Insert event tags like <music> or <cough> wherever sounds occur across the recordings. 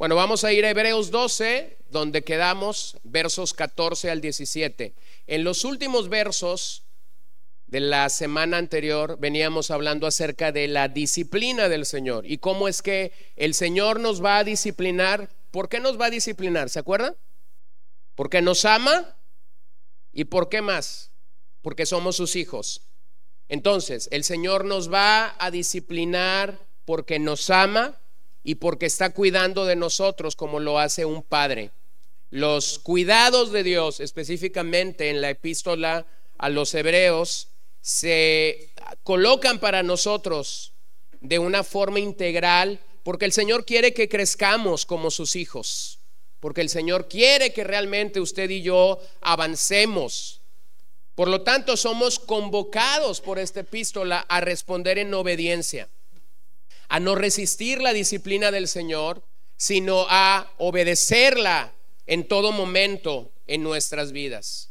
Bueno, vamos a ir a Hebreos 12, donde quedamos, versos 14 al 17. En los últimos versos de la semana anterior veníamos hablando acerca de la disciplina del Señor y cómo es que el Señor nos va a disciplinar. ¿Por qué nos va a disciplinar? ¿Se acuerdan? Porque nos ama y por qué más? Porque somos sus hijos. Entonces, el Señor nos va a disciplinar porque nos ama y porque está cuidando de nosotros como lo hace un padre. Los cuidados de Dios, específicamente en la epístola a los hebreos, se colocan para nosotros de una forma integral porque el Señor quiere que crezcamos como sus hijos, porque el Señor quiere que realmente usted y yo avancemos. Por lo tanto, somos convocados por esta epístola a responder en obediencia a no resistir la disciplina del Señor, sino a obedecerla en todo momento en nuestras vidas.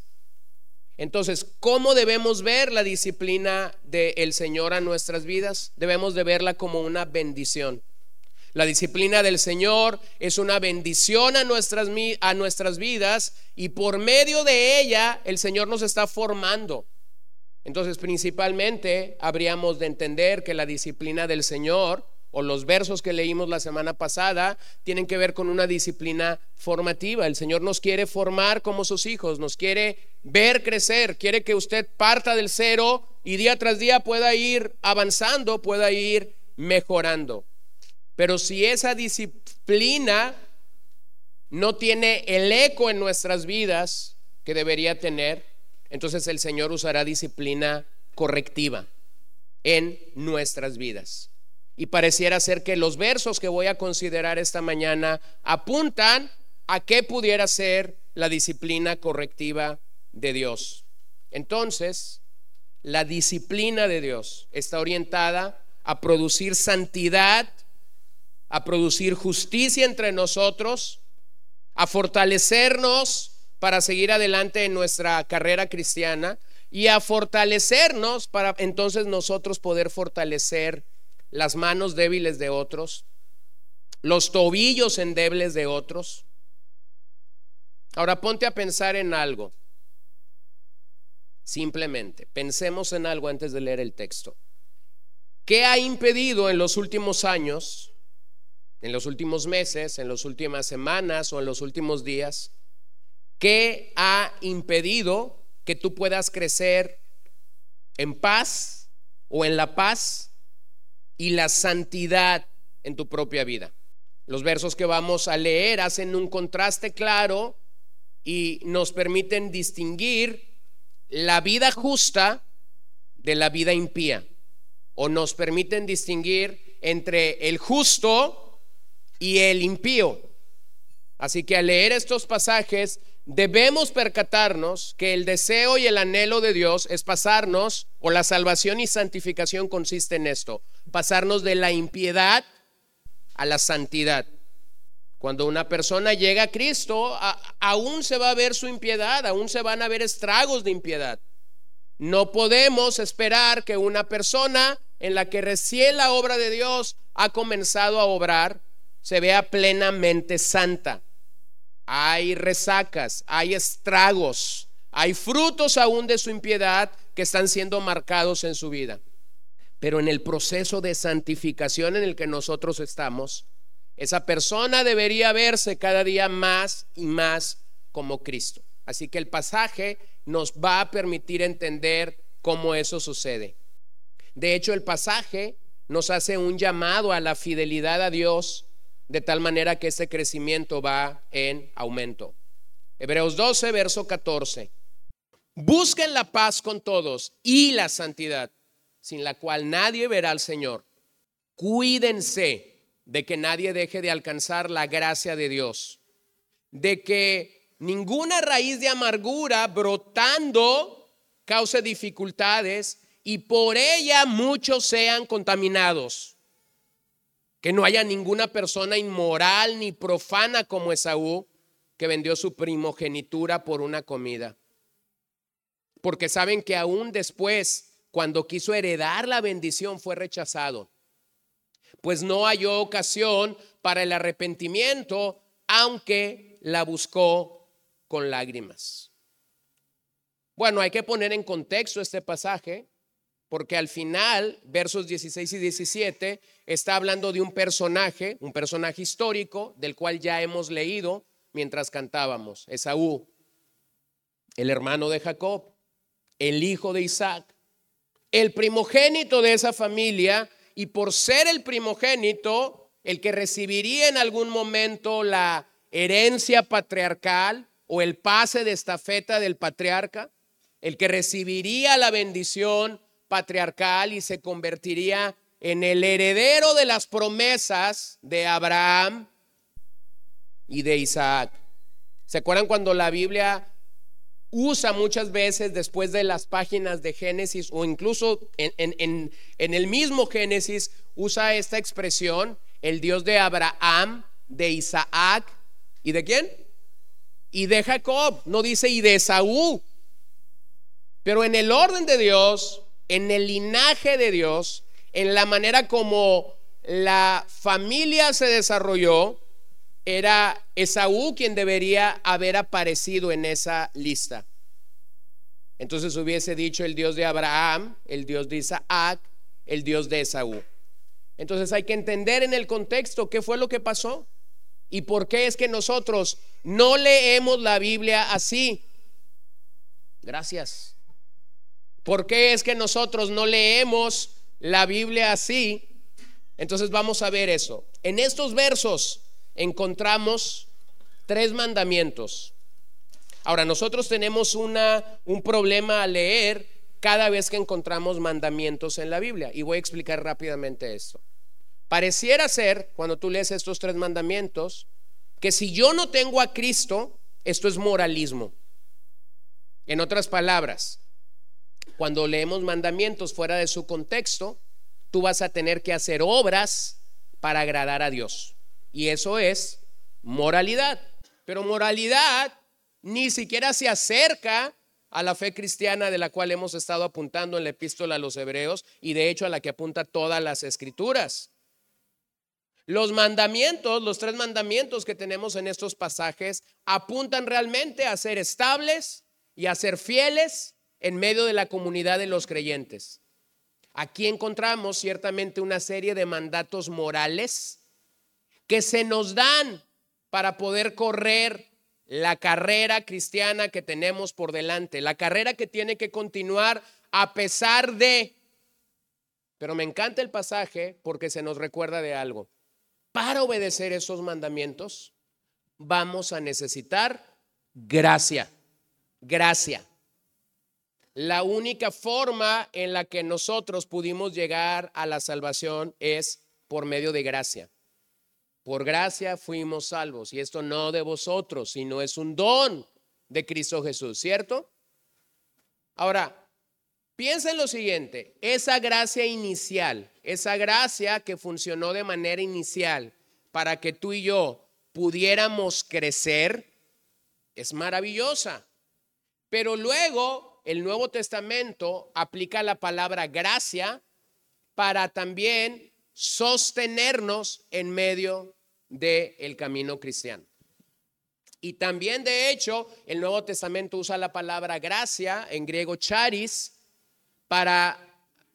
Entonces, ¿cómo debemos ver la disciplina del Señor a nuestras vidas? Debemos de verla como una bendición. La disciplina del Señor es una bendición a nuestras, a nuestras vidas y por medio de ella el Señor nos está formando. Entonces, principalmente, habríamos de entender que la disciplina del Señor o los versos que leímos la semana pasada tienen que ver con una disciplina formativa. El Señor nos quiere formar como sus hijos, nos quiere ver crecer, quiere que usted parta del cero y día tras día pueda ir avanzando, pueda ir mejorando. Pero si esa disciplina no tiene el eco en nuestras vidas que debería tener, entonces el Señor usará disciplina correctiva en nuestras vidas. Y pareciera ser que los versos que voy a considerar esta mañana apuntan a qué pudiera ser la disciplina correctiva de Dios. Entonces, la disciplina de Dios está orientada a producir santidad, a producir justicia entre nosotros, a fortalecernos para seguir adelante en nuestra carrera cristiana y a fortalecernos para entonces nosotros poder fortalecer las manos débiles de otros, los tobillos endebles de otros. Ahora ponte a pensar en algo. Simplemente, pensemos en algo antes de leer el texto. ¿Qué ha impedido en los últimos años, en los últimos meses, en las últimas semanas o en los últimos días? ¿Qué ha impedido que tú puedas crecer en paz o en la paz y la santidad en tu propia vida. Los versos que vamos a leer hacen un contraste claro y nos permiten distinguir la vida justa de la vida impía. O nos permiten distinguir entre el justo y el impío. Así que al leer estos pasajes debemos percatarnos que el deseo y el anhelo de Dios es pasarnos, o la salvación y santificación consiste en esto, pasarnos de la impiedad a la santidad. Cuando una persona llega a Cristo, aún se va a ver su impiedad, aún se van a ver estragos de impiedad. No podemos esperar que una persona en la que recién la obra de Dios ha comenzado a obrar se vea plenamente santa. Hay resacas, hay estragos, hay frutos aún de su impiedad que están siendo marcados en su vida. Pero en el proceso de santificación en el que nosotros estamos, esa persona debería verse cada día más y más como Cristo. Así que el pasaje nos va a permitir entender cómo eso sucede. De hecho, el pasaje nos hace un llamado a la fidelidad a Dios de tal manera que ese crecimiento va en aumento. Hebreos 12, verso 14. Busquen la paz con todos y la santidad sin la cual nadie verá al Señor. Cuídense de que nadie deje de alcanzar la gracia de Dios, de que ninguna raíz de amargura brotando cause dificultades y por ella muchos sean contaminados. Que no haya ninguna persona inmoral ni profana como Esaú que vendió su primogenitura por una comida. Porque saben que aún después cuando quiso heredar la bendición fue rechazado. pues no halló ocasión para el arrepentimiento, aunque la buscó con lágrimas. Bueno, hay que poner en contexto este pasaje, porque al final, versos 16 y 17, está hablando de un personaje, un personaje histórico, del cual ya hemos leído mientras cantábamos, Esaú, el hermano de Jacob, el hijo de Isaac, el primogénito de esa familia, y por ser el primogénito, el que recibiría en algún momento la herencia patriarcal o el pase de estafeta del patriarca, el que recibiría la bendición patriarcal y se convertiría en el heredero de las promesas de Abraham y de Isaac. ¿Se acuerdan cuando la Biblia usa muchas veces después de las páginas de Génesis o incluso en, el mismo Génesis usa esta expresión, el Dios de Abraham, de Isaac y de quién? Y de Jacob, no dice y de Saúl. Pero en el orden de Dios, en el linaje de Dios, en la manera como la familia se desarrolló, era Esaú quien debería haber aparecido en esa lista. Entonces hubiese dicho el Dios de Abraham, el Dios de Isaac, el Dios de Esaú. Entonces hay que entender en el contexto qué fue lo que pasó y por qué es que nosotros no leemos la Biblia así. Gracias. ¿Por qué es que nosotros no leemos la Biblia así? Entonces vamos a ver eso. En estos versos encontramos tres mandamientos. Ahora, nosotros tenemos una, un problema a leer cada vez que encontramos mandamientos en la Biblia. Y voy a explicar rápidamente esto. Pareciera ser, cuando tú lees estos tres mandamientos, que si yo no tengo a Cristo, esto es moralismo. En otras palabras, cuando leemos mandamientos fuera de su contexto, tú vas a tener que hacer obras para agradar a Dios. Y eso es moralidad. Pero moralidad ni siquiera se acerca a la fe cristiana de la cual hemos estado apuntando en la epístola a los hebreos y de hecho a la que apunta todas las escrituras. Los mandamientos, los tres mandamientos que tenemos en estos pasajes, apuntan realmente a ser estables y a ser fieles en medio de la comunidad de los creyentes. Aquí encontramos ciertamente una serie de mandatos morales que se nos dan para poder correr la carrera cristiana que tenemos por delante, la carrera que tiene que continuar a pesar de... Pero me encanta el pasaje porque se nos recuerda de algo. Para obedecer esos mandamientos vamos a necesitar gracia, gracia. La única forma en la que nosotros pudimos llegar a la salvación es por medio de gracia. Por gracia fuimos salvos. Y esto no de vosotros, sino es un don de Cristo Jesús, ¿cierto? Ahora, piensa en lo siguiente, esa gracia inicial, esa gracia que funcionó de manera inicial para que tú y yo pudiéramos crecer, es maravillosa. Pero luego el Nuevo Testamento aplica la palabra gracia para también sostenernos en medio del camino cristiano. Y también, de hecho, el Nuevo Testamento usa la palabra gracia, en griego charis, para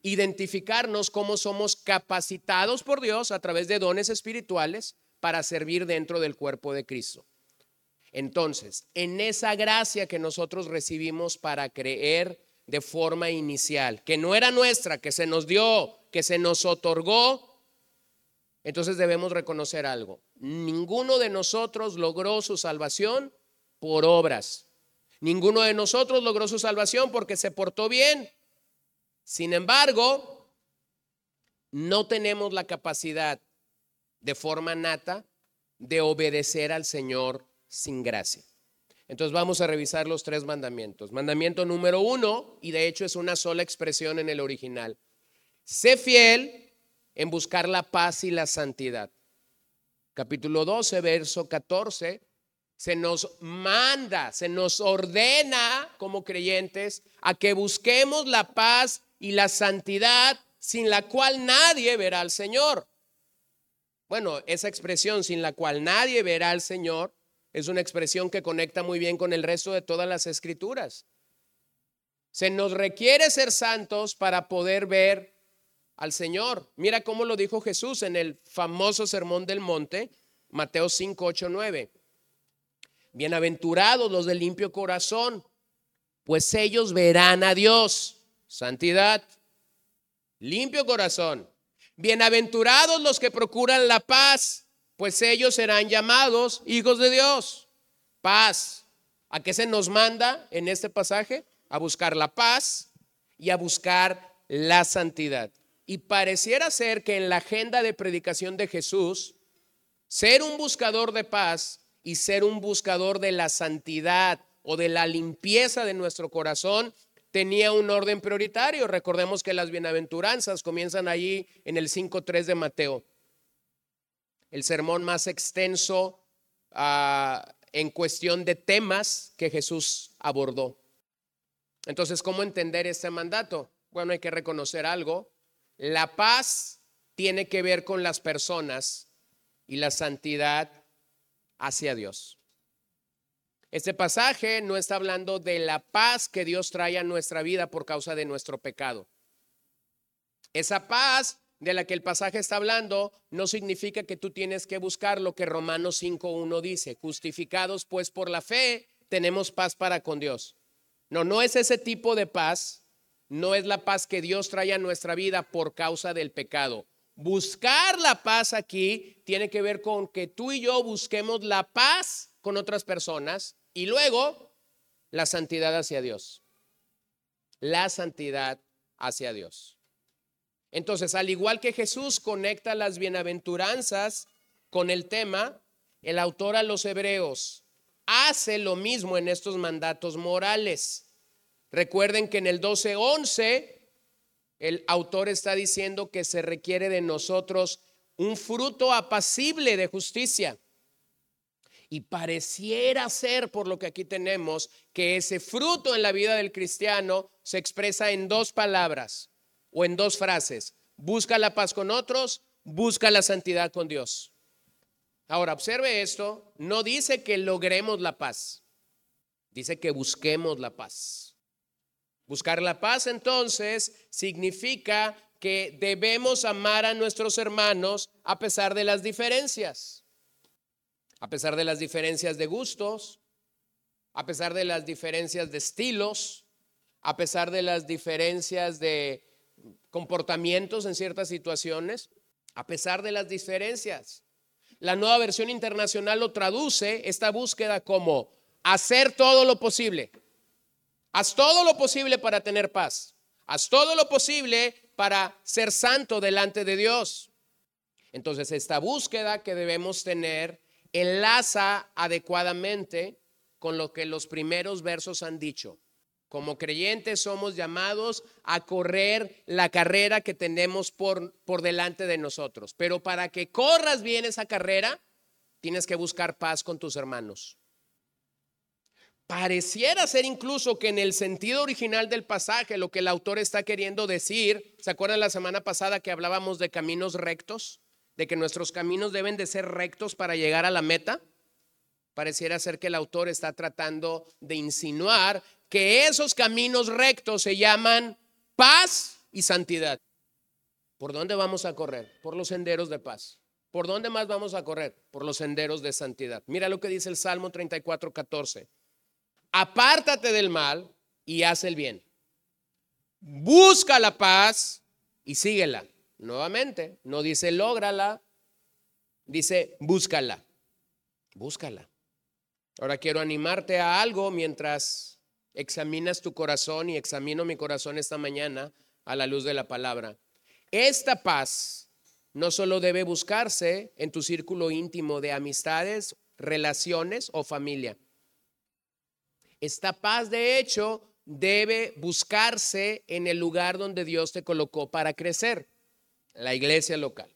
identificarnos cómo somos capacitados por Dios a través de dones espirituales para servir dentro del cuerpo de Cristo. Entonces, en esa gracia que nosotros recibimos para creer de forma inicial, que no era nuestra, que se nos dio, que se nos otorgó, entonces debemos reconocer algo. Ninguno de nosotros logró su salvación por obras. Ninguno de nosotros logró su salvación porque se portó bien. Sin embargo, no tenemos la capacidad de forma nata de obedecer al Señor sin gracia. Entonces vamos a revisar los tres mandamientos. Mandamiento número uno, y de hecho es una sola expresión en el original. Sé fiel en buscar la paz y la santidad. Capítulo 12, verso 14, se nos manda, se nos ordena como creyentes a que busquemos la paz y la santidad sin la cual nadie verá al Señor. Bueno, esa expresión sin la cual nadie verá al Señor es una expresión que conecta muy bien con el resto de todas las escrituras. Se nos requiere ser santos para poder ver al Señor. Mira cómo lo dijo Jesús en el famoso Sermón del Monte, Mateo 5, 8, 9. Bienaventurados los de limpio corazón, pues ellos verán a Dios. Santidad, limpio corazón. Bienaventurados los que procuran la paz, pues ellos serán llamados hijos de Dios. Paz. ¿A qué se nos manda en este pasaje? A buscar la paz y a buscar la santidad. Y pareciera ser que en la agenda de predicación de Jesús, ser un buscador de paz y ser un buscador de la santidad o de la limpieza de nuestro corazón tenía un orden prioritario. Recordemos que las bienaventuranzas comienzan allí en el 5.3 de Mateo. El sermón más extenso ah, en cuestión de temas que Jesús abordó. Entonces, ¿cómo entender este mandato? Bueno, hay que reconocer algo. La paz tiene que ver con las personas y la santidad hacia Dios. Este pasaje no está hablando de la paz que Dios trae a nuestra vida por causa de nuestro pecado. Esa paz de la que el pasaje está hablando no significa que tú tienes que buscar lo que Romanos 5.1 dice, justificados pues por la fe, tenemos paz para con Dios. No, no es ese tipo de paz no es la paz que Dios trae a nuestra vida por causa del pecado. Buscar la paz aquí tiene que ver con que tú y yo busquemos la paz con otras personas y luego la santidad hacia Dios. La santidad hacia Dios. Entonces, al igual que Jesús conecta las bienaventuranzas con el tema, el autor a los hebreos hace lo mismo en estos mandatos morales. Recuerden que en el 12.11 el autor está diciendo que se requiere de nosotros un fruto apacible de justicia. Y pareciera ser, por lo que aquí tenemos, que ese fruto en la vida del cristiano se expresa en dos palabras o en dos frases. Busca la paz con otros, busca la santidad con Dios. Ahora, observe esto, no dice que logremos la paz, dice que busquemos la paz. Buscar la paz entonces significa que debemos amar a nuestros hermanos a pesar de las diferencias, a pesar de las diferencias de gustos, a pesar de las diferencias de estilos, a pesar de las diferencias de comportamientos en ciertas situaciones, a pesar de las diferencias. La nueva versión internacional lo traduce esta búsqueda como hacer todo lo posible Haz todo lo posible para tener paz. Haz todo lo posible para ser santo delante de Dios. Entonces, esta búsqueda que debemos tener enlaza adecuadamente con lo que los primeros versos han dicho. Como creyentes somos llamados a correr la carrera que tenemos por, por delante de nosotros. Pero para que corras bien esa carrera, tienes que buscar paz con tus hermanos. Pareciera ser incluso que en el sentido original del pasaje lo que el autor está queriendo decir, ¿se acuerdan la semana pasada que hablábamos de caminos rectos? De que nuestros caminos deben de ser rectos para llegar a la meta. Pareciera ser que el autor está tratando de insinuar que esos caminos rectos se llaman paz y santidad. ¿Por dónde vamos a correr? Por los senderos de paz. ¿Por dónde más vamos a correr? Por los senderos de santidad. Mira lo que dice el Salmo 34, 14 apártate del mal y haz el bien. Busca la paz y síguela. Nuevamente, no dice lógrala, dice búscala. Búscala. Ahora quiero animarte a algo mientras examinas tu corazón y examino mi corazón esta mañana a la luz de la palabra. Esta paz no solo debe buscarse en tu círculo íntimo de amistades, relaciones o familia. Esta paz, de hecho, debe buscarse en el lugar donde Dios te colocó para crecer, la iglesia local.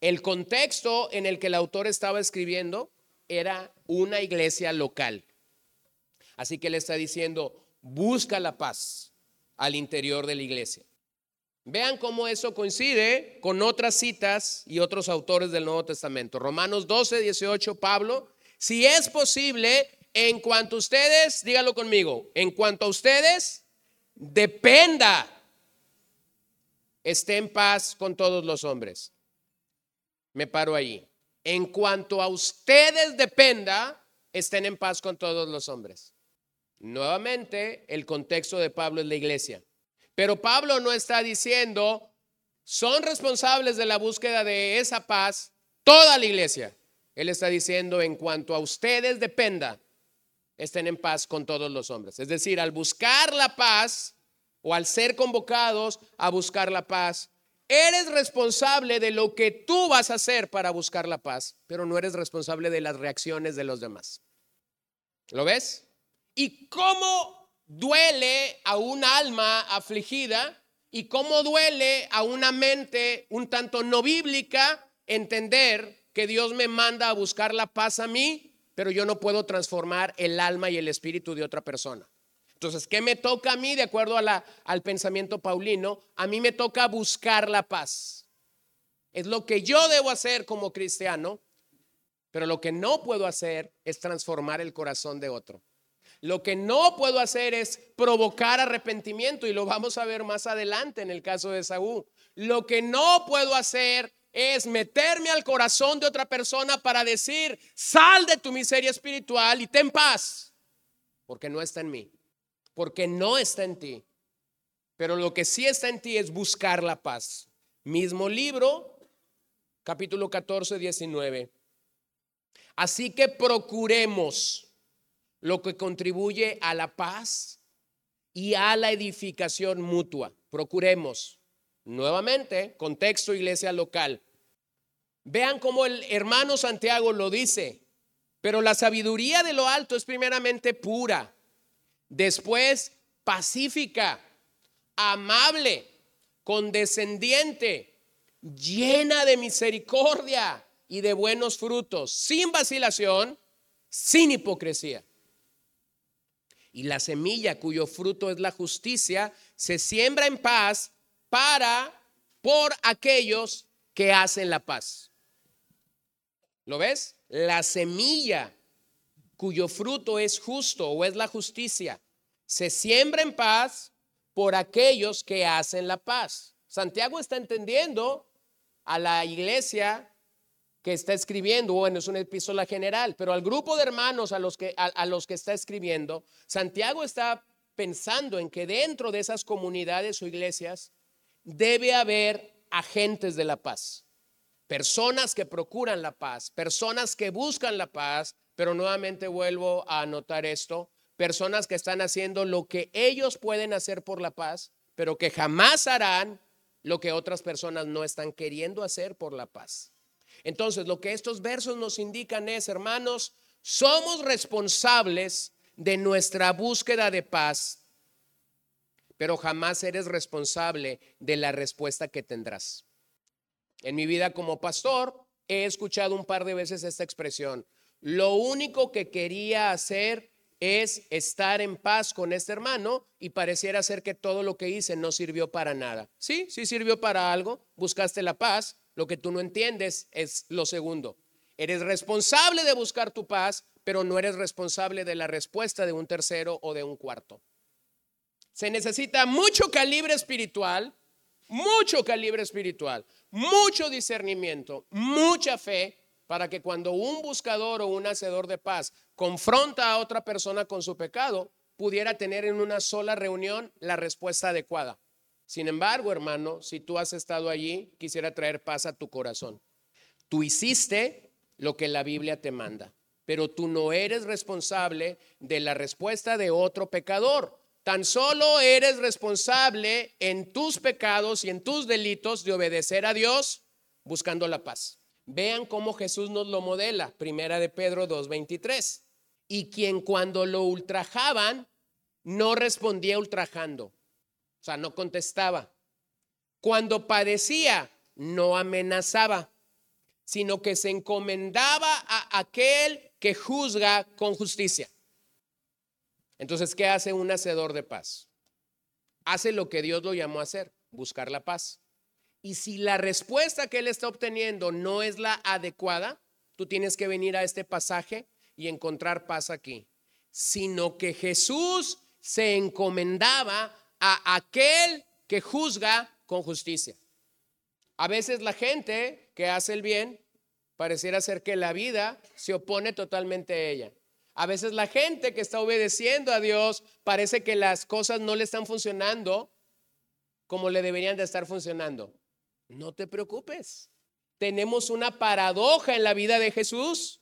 El contexto en el que el autor estaba escribiendo era una iglesia local. Así que le está diciendo, busca la paz al interior de la iglesia. Vean cómo eso coincide con otras citas y otros autores del Nuevo Testamento. Romanos 12, 18, Pablo, si es posible, en cuanto a ustedes, dígalo conmigo, en cuanto a ustedes, dependa, esté en paz con todos los hombres. Me paro ahí. En cuanto a ustedes dependa, estén en paz con todos los hombres. Nuevamente, el contexto de Pablo es la iglesia. Pero Pablo no está diciendo, son responsables de la búsqueda de esa paz toda la iglesia. Él está diciendo, en cuanto a ustedes dependa, estén en paz con todos los hombres. Es decir, al buscar la paz o al ser convocados a buscar la paz, eres responsable de lo que tú vas a hacer para buscar la paz, pero no eres responsable de las reacciones de los demás. ¿Lo ves? ¿Y cómo duele a un alma afligida? ¿Y cómo duele a una mente un tanto no bíblica entender que Dios me manda a buscar la paz a mí, pero yo no puedo transformar el alma y el espíritu de otra persona? Entonces, ¿qué me toca a mí de acuerdo al pensamiento paulino? A mí me toca buscar la paz. Es lo que yo debo hacer como cristiano, pero lo que no puedo hacer es transformar el corazón de otro. Lo que no puedo hacer es provocar arrepentimiento y lo vamos a ver más adelante en el caso de Saúl. Lo que no puedo hacer es meterme al corazón de otra persona para decir, sal de tu miseria espiritual y ten paz, porque no está en mí, porque no está en ti. Pero lo que sí está en ti es buscar la paz. Mismo libro, capítulo 14, 19. Así que procuremos lo que contribuye a la paz y a la edificación mutua. Procuremos, nuevamente, contexto iglesia local. Vean cómo el hermano Santiago lo dice, pero la sabiduría de lo alto es primeramente pura, después pacífica, amable, condescendiente, llena de misericordia y de buenos frutos, sin vacilación, sin hipocresía. Y la semilla cuyo fruto es la justicia se siembra en paz para, por aquellos que hacen la paz. ¿Lo ves? La semilla cuyo fruto es justo o es la justicia se siembra en paz por aquellos que hacen la paz. Santiago está entendiendo a la iglesia que está escribiendo, bueno, es una epístola general, pero al grupo de hermanos a los que, a, los que está escribiendo, Santiago está pensando en que dentro de esas comunidades o iglesias debe haber agentes de la paz, personas que procuran la paz, personas que buscan la paz, pero nuevamente vuelvo a anotar esto, personas que están haciendo lo que ellos pueden hacer por la paz, pero que jamás harán lo que otras personas no están queriendo hacer por la paz. Entonces, lo que estos versos nos indican es, hermanos, somos responsables de nuestra búsqueda de paz, pero jamás eres responsable de la respuesta que tendrás. En mi vida como pastor he escuchado un par de veces esta expresión. Lo único que quería hacer es estar en paz con este hermano y pareciera ser que todo lo que hice no sirvió para nada. Sí, sí sirvió para algo, buscaste la paz, lo que tú no entiendes es lo segundo. Eres responsable de buscar tu paz, pero no eres responsable de la respuesta de un tercero o de un cuarto. Se necesita mucho calibre espiritual, mucho calibre espiritual, mucho discernimiento, mucha fe para que cuando un buscador o un hacedor de paz confronta a otra persona con su pecado, pudiera tener en una sola reunión la respuesta adecuada. Sin embargo, hermano, si tú has estado allí, quisiera traer paz a tu corazón. Tú hiciste lo que la Biblia te manda, pero tú no eres responsable de la respuesta de otro pecador. Tan solo eres responsable en tus pecados y en tus delitos de obedecer a Dios buscando la paz. Vean cómo Jesús nos lo modela, primera de Pedro 2:23. Y quien cuando lo ultrajaban no respondía ultrajando, o sea, no contestaba. Cuando padecía, no amenazaba, sino que se encomendaba a aquel que juzga con justicia. Entonces, ¿qué hace un hacedor de paz? Hace lo que Dios lo llamó a hacer. buscar la paz. Y si la respuesta que él está obteniendo no es la adecuada, tú tienes que venir a este pasaje y encontrar paz aquí. Sino que Jesús se encomendaba a aquel que juzga con justicia. A veces la gente que hace el bien pareciera ser que la vida se opone totalmente a ella. A veces la gente que está obedeciendo a Dios parece que las cosas no le están funcionando como le deberían de estar funcionando. No te preocupes. Tenemos una paradoja en la vida de Jesús.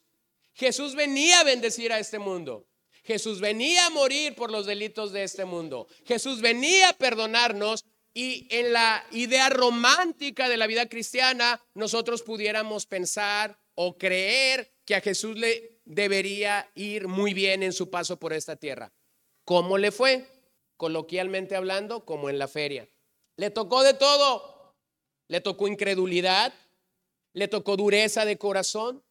Jesús venía a bendecir a este mundo. Jesús venía a morir por los delitos de este mundo. Jesús venía a perdonarnos y en la idea romántica de la vida cristiana nosotros pudiéramos pensar o creer que a Jesús le debería ir muy bien en su paso por esta tierra. ¿Cómo le fue? Coloquialmente hablando, como en la feria. Le tocó de todo. Le tocó incredulidad, le tocó dureza de corazón,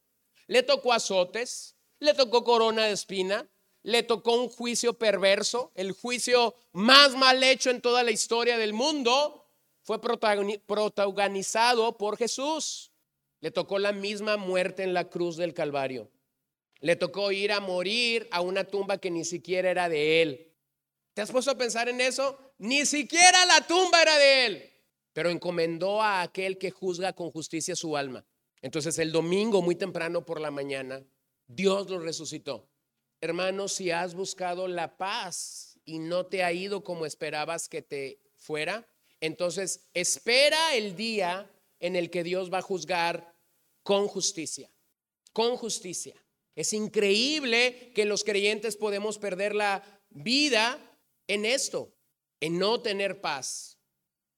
le tocó azotes, le tocó corona de espina, le tocó un juicio perverso, el juicio más mal hecho en toda la historia del mundo, fue protagonizado por Jesús. Le tocó la misma muerte en la cruz del Calvario. Le tocó ir a morir a una tumba que ni siquiera era de él. ¿Te has puesto a pensar en eso? Ni siquiera la tumba era de él pero encomendó a aquel que juzga con justicia su alma. Entonces el domingo, muy temprano por la mañana, Dios lo resucitó. Hermanos, si has buscado la paz y no te ha ido como esperabas que te fuera, entonces espera el día en el que Dios va a juzgar con justicia, con justicia. Es increíble que los creyentes podemos perder la vida en esto, en no tener paz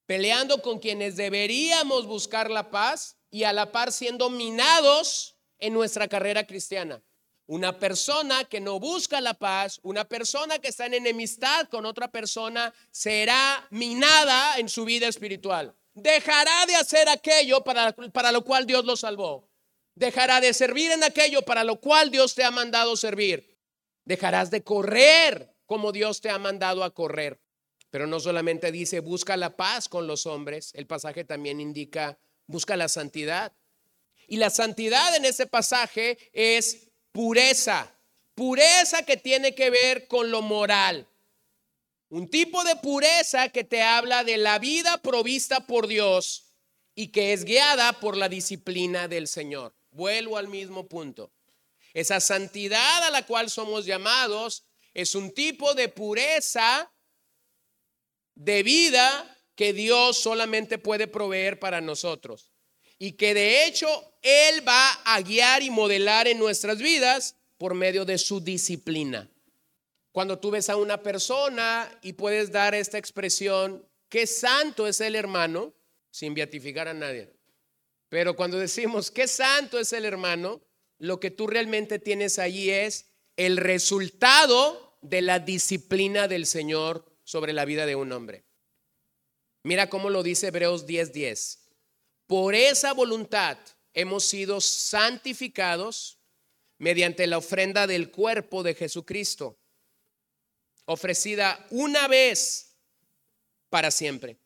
peleando con quienes deberíamos buscar la paz y a la par siendo minados en nuestra carrera cristiana. Una persona que no busca la paz, una persona que está en enemistad con otra persona, será minada en su vida espiritual. Dejará de hacer aquello para, para lo cual Dios lo salvó. Dejará de servir en aquello para lo cual Dios te ha mandado servir. Dejarás de correr como Dios te ha mandado a correr. Pero no solamente dice busca la paz con los hombres, el pasaje también indica busca la santidad. Y la santidad en ese pasaje es pureza, pureza que tiene que ver con lo moral. Un tipo de pureza que te habla de la vida provista por Dios y que es guiada por la disciplina del Señor. Vuelvo al mismo punto. Esa santidad a la cual somos llamados es un tipo de pureza de vida que Dios solamente puede proveer para nosotros. Y que de hecho Él va a guiar y modelar en nuestras vidas por medio de su disciplina. Cuando tú ves a una persona y puedes dar esta expresión, qué santo es el hermano, sin beatificar a nadie. Pero cuando decimos qué santo es el hermano, lo que tú realmente tienes allí es el resultado de la disciplina del Señor sobre la vida de un hombre. Mira cómo lo dice Hebreos 10:10. Por esa voluntad hemos sido santificados mediante la ofrenda del cuerpo de Jesucristo, ofrecida una vez para siempre.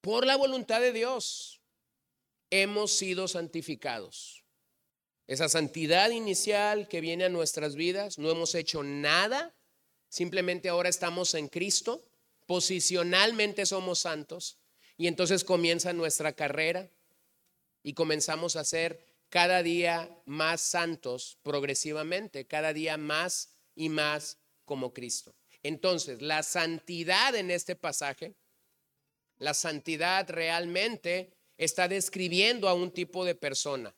Por la voluntad de Dios hemos sido santificados. Esa santidad inicial que viene a nuestras vidas, no hemos hecho nada Simplemente ahora estamos en Cristo, posicionalmente somos santos y entonces comienza nuestra carrera y comenzamos a ser cada día más santos progresivamente, cada día más y más como Cristo. Entonces, la santidad en este pasaje, la santidad realmente está describiendo a un tipo de persona.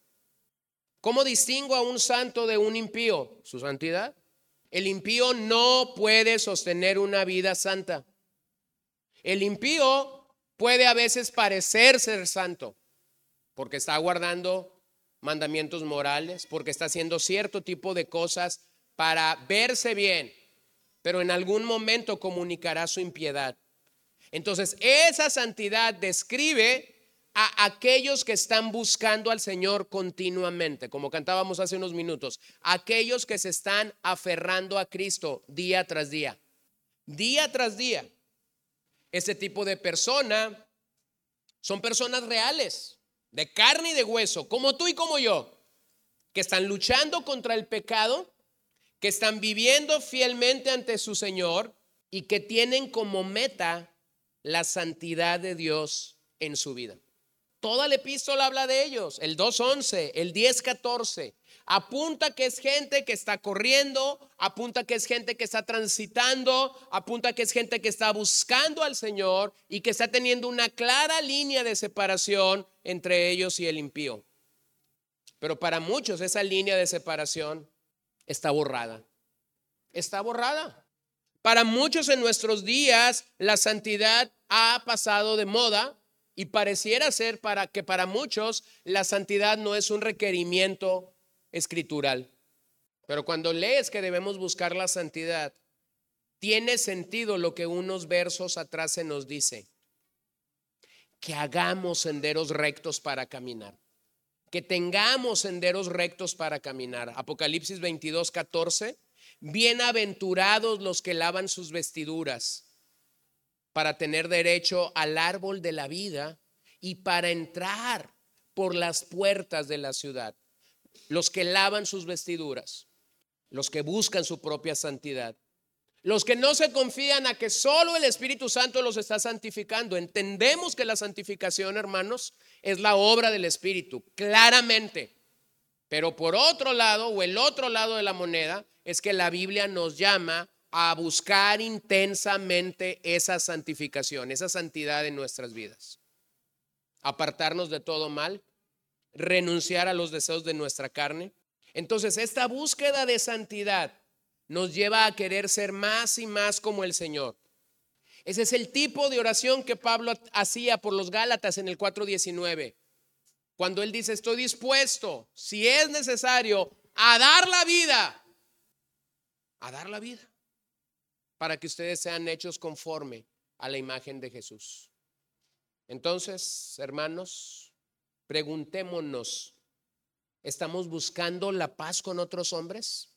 ¿Cómo distingo a un santo de un impío? Su santidad. El impío no puede sostener una vida santa. El impío puede a veces parecer ser santo porque está guardando mandamientos morales, porque está haciendo cierto tipo de cosas para verse bien, pero en algún momento comunicará su impiedad. Entonces, esa santidad describe a aquellos que están buscando al Señor continuamente, como cantábamos hace unos minutos, aquellos que se están aferrando a Cristo día tras día, día tras día. Este tipo de persona son personas reales, de carne y de hueso, como tú y como yo, que están luchando contra el pecado, que están viviendo fielmente ante su Señor y que tienen como meta la santidad de Dios en su vida. Toda la epístola habla de ellos, el 2.11, el 10.14. Apunta que es gente que está corriendo, apunta que es gente que está transitando, apunta que es gente que está buscando al Señor y que está teniendo una clara línea de separación entre ellos y el impío. Pero para muchos esa línea de separación está borrada. Está borrada. Para muchos en nuestros días la santidad ha pasado de moda y pareciera ser para que para muchos la santidad no es un requerimiento escritural. Pero cuando lees que debemos buscar la santidad, tiene sentido lo que unos versos atrás se nos dice. Que hagamos senderos rectos para caminar. Que tengamos senderos rectos para caminar. Apocalipsis 22, 14. Bienaventurados los que lavan sus vestiduras para tener derecho al árbol de la vida y para entrar por las puertas de la ciudad. Los que lavan sus vestiduras, los que buscan su propia santidad, los que no se confían a que solo el Espíritu Santo los está santificando. Entendemos que la santificación, hermanos, es la obra del Espíritu, claramente. Pero por otro lado, o el otro lado de la moneda, es que la Biblia nos llama a buscar intensamente esa santificación, esa santidad en nuestras vidas. Apartarnos de todo mal, renunciar a los deseos de nuestra carne. Entonces, esta búsqueda de santidad nos lleva a querer ser más y más como el Señor. Ese es el tipo de oración que Pablo hacía por los Gálatas en el 4.19. Cuando él dice, estoy dispuesto, si es necesario, a dar la vida, a dar la vida para que ustedes sean hechos conforme a la imagen de Jesús. Entonces, hermanos, preguntémonos, ¿estamos buscando la paz con otros hombres?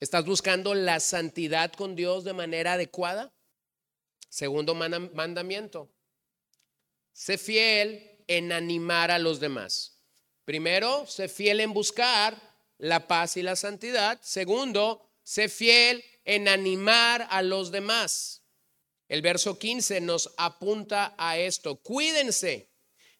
¿Estás buscando la santidad con Dios de manera adecuada? Segundo mandamiento, sé fiel en animar a los demás. Primero, sé fiel en buscar la paz y la santidad. Segundo, sé fiel en animar a los demás. El verso 15 nos apunta a esto. Cuídense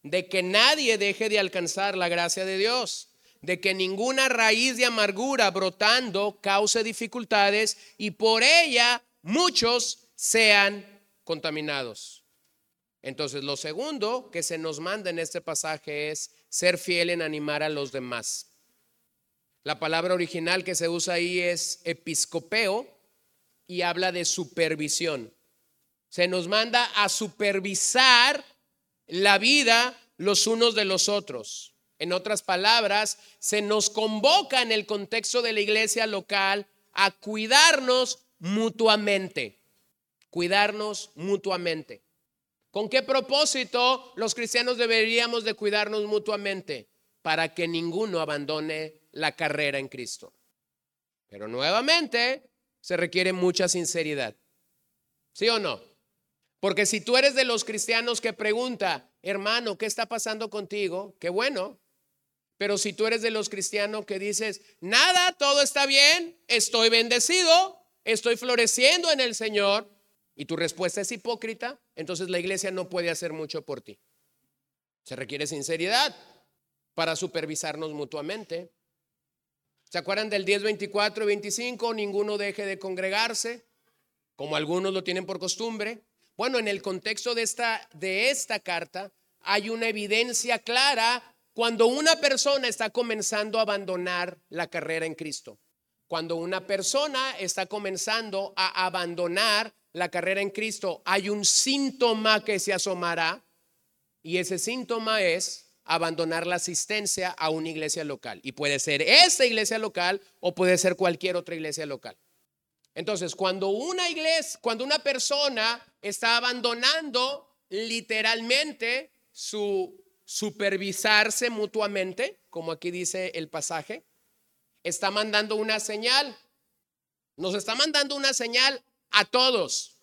de que nadie deje de alcanzar la gracia de Dios, de que ninguna raíz de amargura brotando cause dificultades y por ella muchos sean contaminados. Entonces, lo segundo que se nos manda en este pasaje es ser fiel en animar a los demás. La palabra original que se usa ahí es episcopeo, y habla de supervisión. Se nos manda a supervisar la vida los unos de los otros. En otras palabras, se nos convoca en el contexto de la iglesia local a cuidarnos mutuamente. Cuidarnos mutuamente. ¿Con qué propósito los cristianos deberíamos de cuidarnos mutuamente? Para que ninguno abandone la carrera en Cristo. Pero nuevamente, se requiere mucha sinceridad. ¿Sí o no? Porque si tú eres de los cristianos que pregunta, hermano, ¿qué está pasando contigo? Qué bueno. Pero si tú eres de los cristianos que dices, nada, todo está bien, estoy bendecido, estoy floreciendo en el Señor, y tu respuesta es hipócrita, entonces la iglesia no puede hacer mucho por ti. Se requiere sinceridad para supervisarnos mutuamente. ¿Se acuerdan del 10, 24 y 25? Ninguno deje de congregarse, como algunos lo tienen por costumbre. Bueno, en el contexto de esta, de esta carta hay una evidencia clara cuando una persona está comenzando a abandonar la carrera en Cristo. Cuando una persona está comenzando a abandonar la carrera en Cristo, hay un síntoma que se asomará y ese síntoma es abandonar la asistencia a una iglesia local. Y puede ser esta iglesia local o puede ser cualquier otra iglesia local. Entonces, cuando una iglesia, cuando una persona está abandonando literalmente su supervisarse mutuamente, como aquí dice el pasaje, está mandando una señal. Nos está mandando una señal a todos.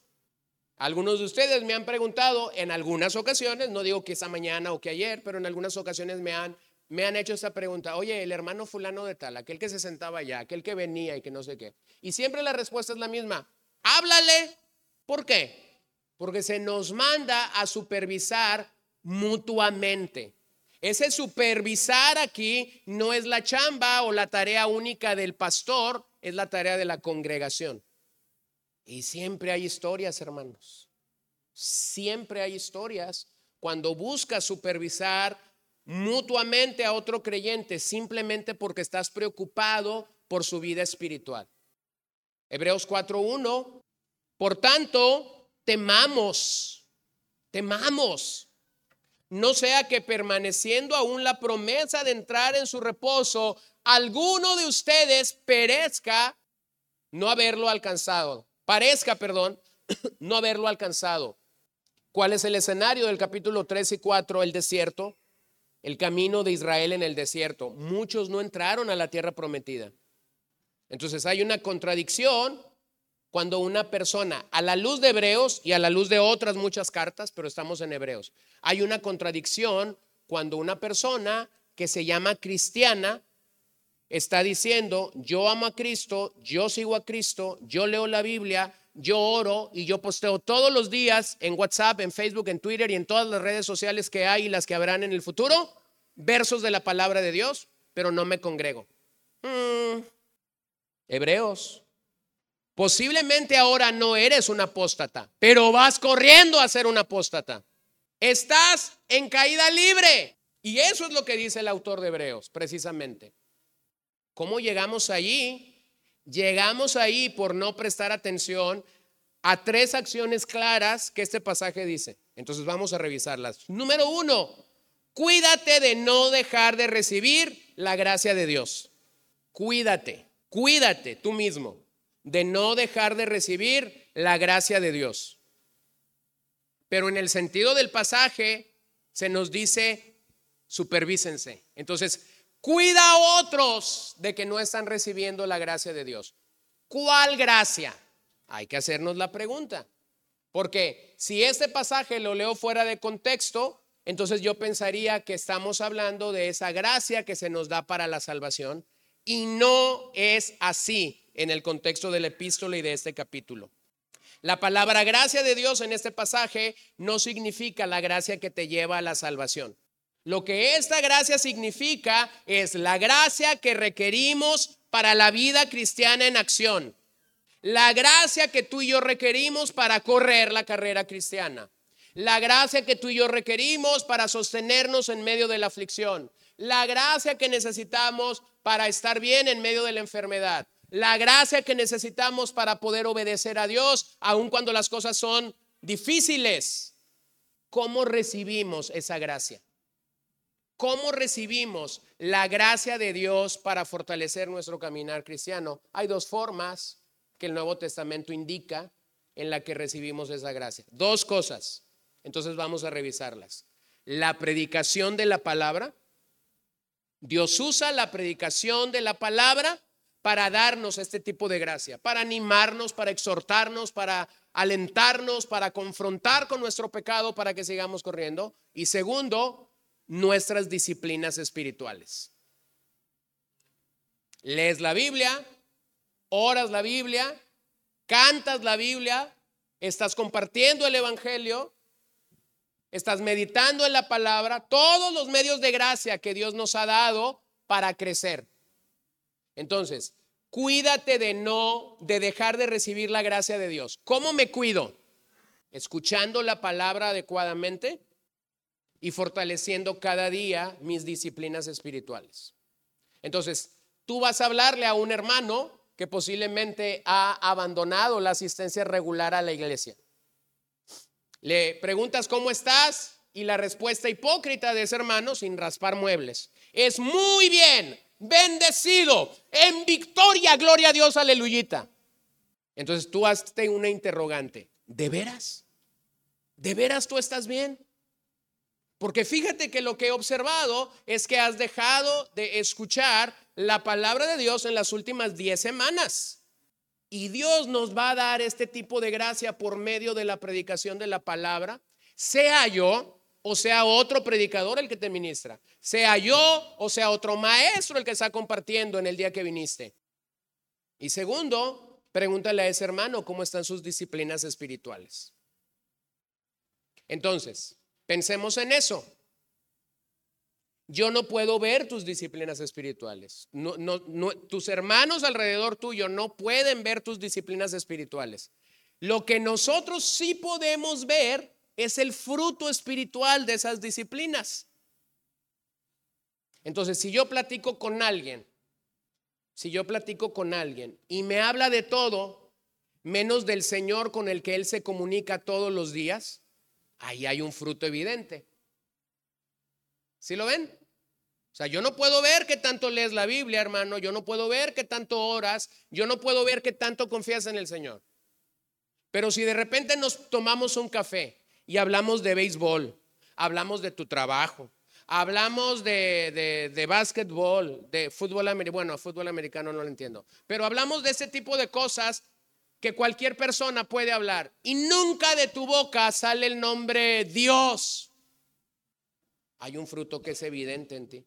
Algunos de ustedes me han preguntado en algunas ocasiones, no digo que esa mañana o que ayer, pero en algunas ocasiones me han, me han hecho esta pregunta, oye, el hermano fulano de tal, aquel que se sentaba allá, aquel que venía y que no sé qué. Y siempre la respuesta es la misma, háblale. ¿Por qué? Porque se nos manda a supervisar mutuamente. Ese supervisar aquí no es la chamba o la tarea única del pastor, es la tarea de la congregación. Y siempre hay historias, hermanos. Siempre hay historias cuando buscas supervisar mutuamente a otro creyente simplemente porque estás preocupado por su vida espiritual. Hebreos 4.1. Por tanto, temamos, temamos. No sea que permaneciendo aún la promesa de entrar en su reposo, alguno de ustedes perezca no haberlo alcanzado parezca, perdón, <clears throat> no haberlo alcanzado. ¿Cuál es el escenario del capítulo 3 y 4? El desierto, el camino de Israel en el desierto. Muchos no entraron a la tierra prometida. Entonces hay una contradicción cuando una persona, a la luz de Hebreos y a la luz de otras muchas cartas, pero estamos en Hebreos, hay una contradicción cuando una persona que se llama cristiana está diciendo, yo amo a Cristo, yo sigo a Cristo, yo leo la Biblia, yo oro y yo posteo todos los días en WhatsApp, en Facebook, en Twitter y en todas las redes sociales que hay y las que habrán en el futuro, versos de la palabra de Dios, pero no me congrego. Mm. Hebreos. Posiblemente ahora no eres un apóstata, pero vas corriendo a ser un apóstata. Estás en caída libre. Y eso es lo que dice el autor de Hebreos, precisamente. ¿Cómo llegamos allí? Llegamos ahí por no prestar atención a tres acciones claras que este pasaje dice. Entonces vamos a revisarlas. Número uno, cuídate de no dejar de recibir la gracia de Dios. Cuídate, cuídate tú mismo de no dejar de recibir la gracia de Dios. Pero en el sentido del pasaje se nos dice, supervísense. Entonces, Cuida a otros de que no están recibiendo la gracia de Dios. ¿Cuál gracia? Hay que hacernos la pregunta. Porque si este pasaje lo leo fuera de contexto, entonces yo pensaría que estamos hablando de esa gracia que se nos da para la salvación. Y no es así en el contexto del epístola y de este capítulo. La palabra gracia de Dios en este pasaje no significa la gracia que te lleva a la salvación. Lo que esta gracia significa es la gracia que requerimos para la vida cristiana en acción. La gracia que tú y yo requerimos para correr la carrera cristiana. La gracia que tú y yo requerimos para sostenernos en medio de la aflicción. La gracia que necesitamos para estar bien en medio de la enfermedad. La gracia que necesitamos para poder obedecer a Dios aun cuando las cosas son difíciles. ¿Cómo recibimos esa gracia? ¿Cómo recibimos la gracia de Dios para fortalecer nuestro caminar cristiano? Hay dos formas que el Nuevo Testamento indica en la que recibimos esa gracia. Dos cosas. Entonces vamos a revisarlas. La predicación de la palabra. Dios usa la predicación de la palabra para darnos este tipo de gracia, para animarnos, para exhortarnos, para alentarnos, para confrontar con nuestro pecado para que sigamos corriendo. Y segundo, nuestras disciplinas espirituales. Lees la Biblia, oras la Biblia, cantas la Biblia, estás compartiendo el Evangelio, estás meditando en la palabra, todos los medios de gracia que Dios nos ha dado para crecer. Entonces, cuídate de no, de dejar de recibir la gracia de Dios. ¿Cómo me cuido? Escuchando la palabra adecuadamente, y fortaleciendo cada día mis disciplinas espirituales. Entonces, tú vas a hablarle a un hermano que posiblemente ha abandonado la asistencia regular a la iglesia. Le preguntas cómo estás y la respuesta hipócrita de ese hermano, sin raspar muebles, es muy bien, bendecido, en victoria, gloria a Dios, aleluyita. Entonces tú hazte una interrogante, ¿de veras? ¿De veras tú estás bien? Porque fíjate que lo que he observado es que has dejado de escuchar la palabra de Dios en las últimas 10 semanas. Y Dios nos va a dar este tipo de gracia por medio de la predicación de la palabra, sea yo o sea otro predicador el que te ministra, sea yo o sea otro maestro el que está compartiendo en el día que viniste. Y segundo, pregúntale a ese hermano cómo están sus disciplinas espirituales. Entonces, pensemos en eso. Yo no puedo ver tus disciplinas espirituales. Tus hermanos alrededor tuyo no pueden ver tus disciplinas espirituales. Lo que nosotros sí podemos ver es el fruto espiritual de esas disciplinas. Entonces, si yo platico con alguien, si yo platico con alguien y me habla de todo, menos del Señor con el que Él se comunica todos los días, ahí hay un fruto evidente. ¿Sí lo ven? O sea, yo no puedo ver que tanto lees la Biblia, hermano, yo no puedo ver que tanto oras, yo no puedo ver que tanto confías en el Señor. Pero si de repente nos tomamos un café y hablamos de béisbol, hablamos de tu trabajo, hablamos de, de, de básquetbol, de fútbol americano, bueno, fútbol americano no lo entiendo, pero hablamos de ese tipo de cosas que cualquier persona puede hablar y nunca de tu boca sale el nombre Dios. Hay un fruto que es evidente en ti.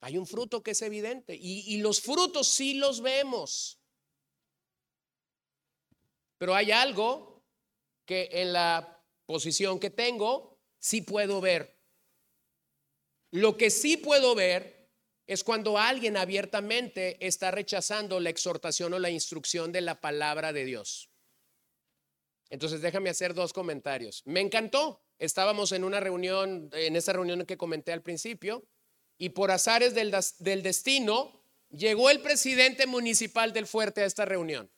Hay un fruto que es evidente y, y los frutos sí los vemos. Pero hay algo que en la posición que tengo sí puedo ver. Lo que sí puedo ver es cuando alguien abiertamente está rechazando la exhortación o la instrucción de la palabra de Dios. Entonces déjame hacer dos comentarios. Me encantó. Estábamos en una reunión, en esa reunión que comenté al principio, y por azares del, del destino, llegó el presidente municipal del fuerte a esta reunión.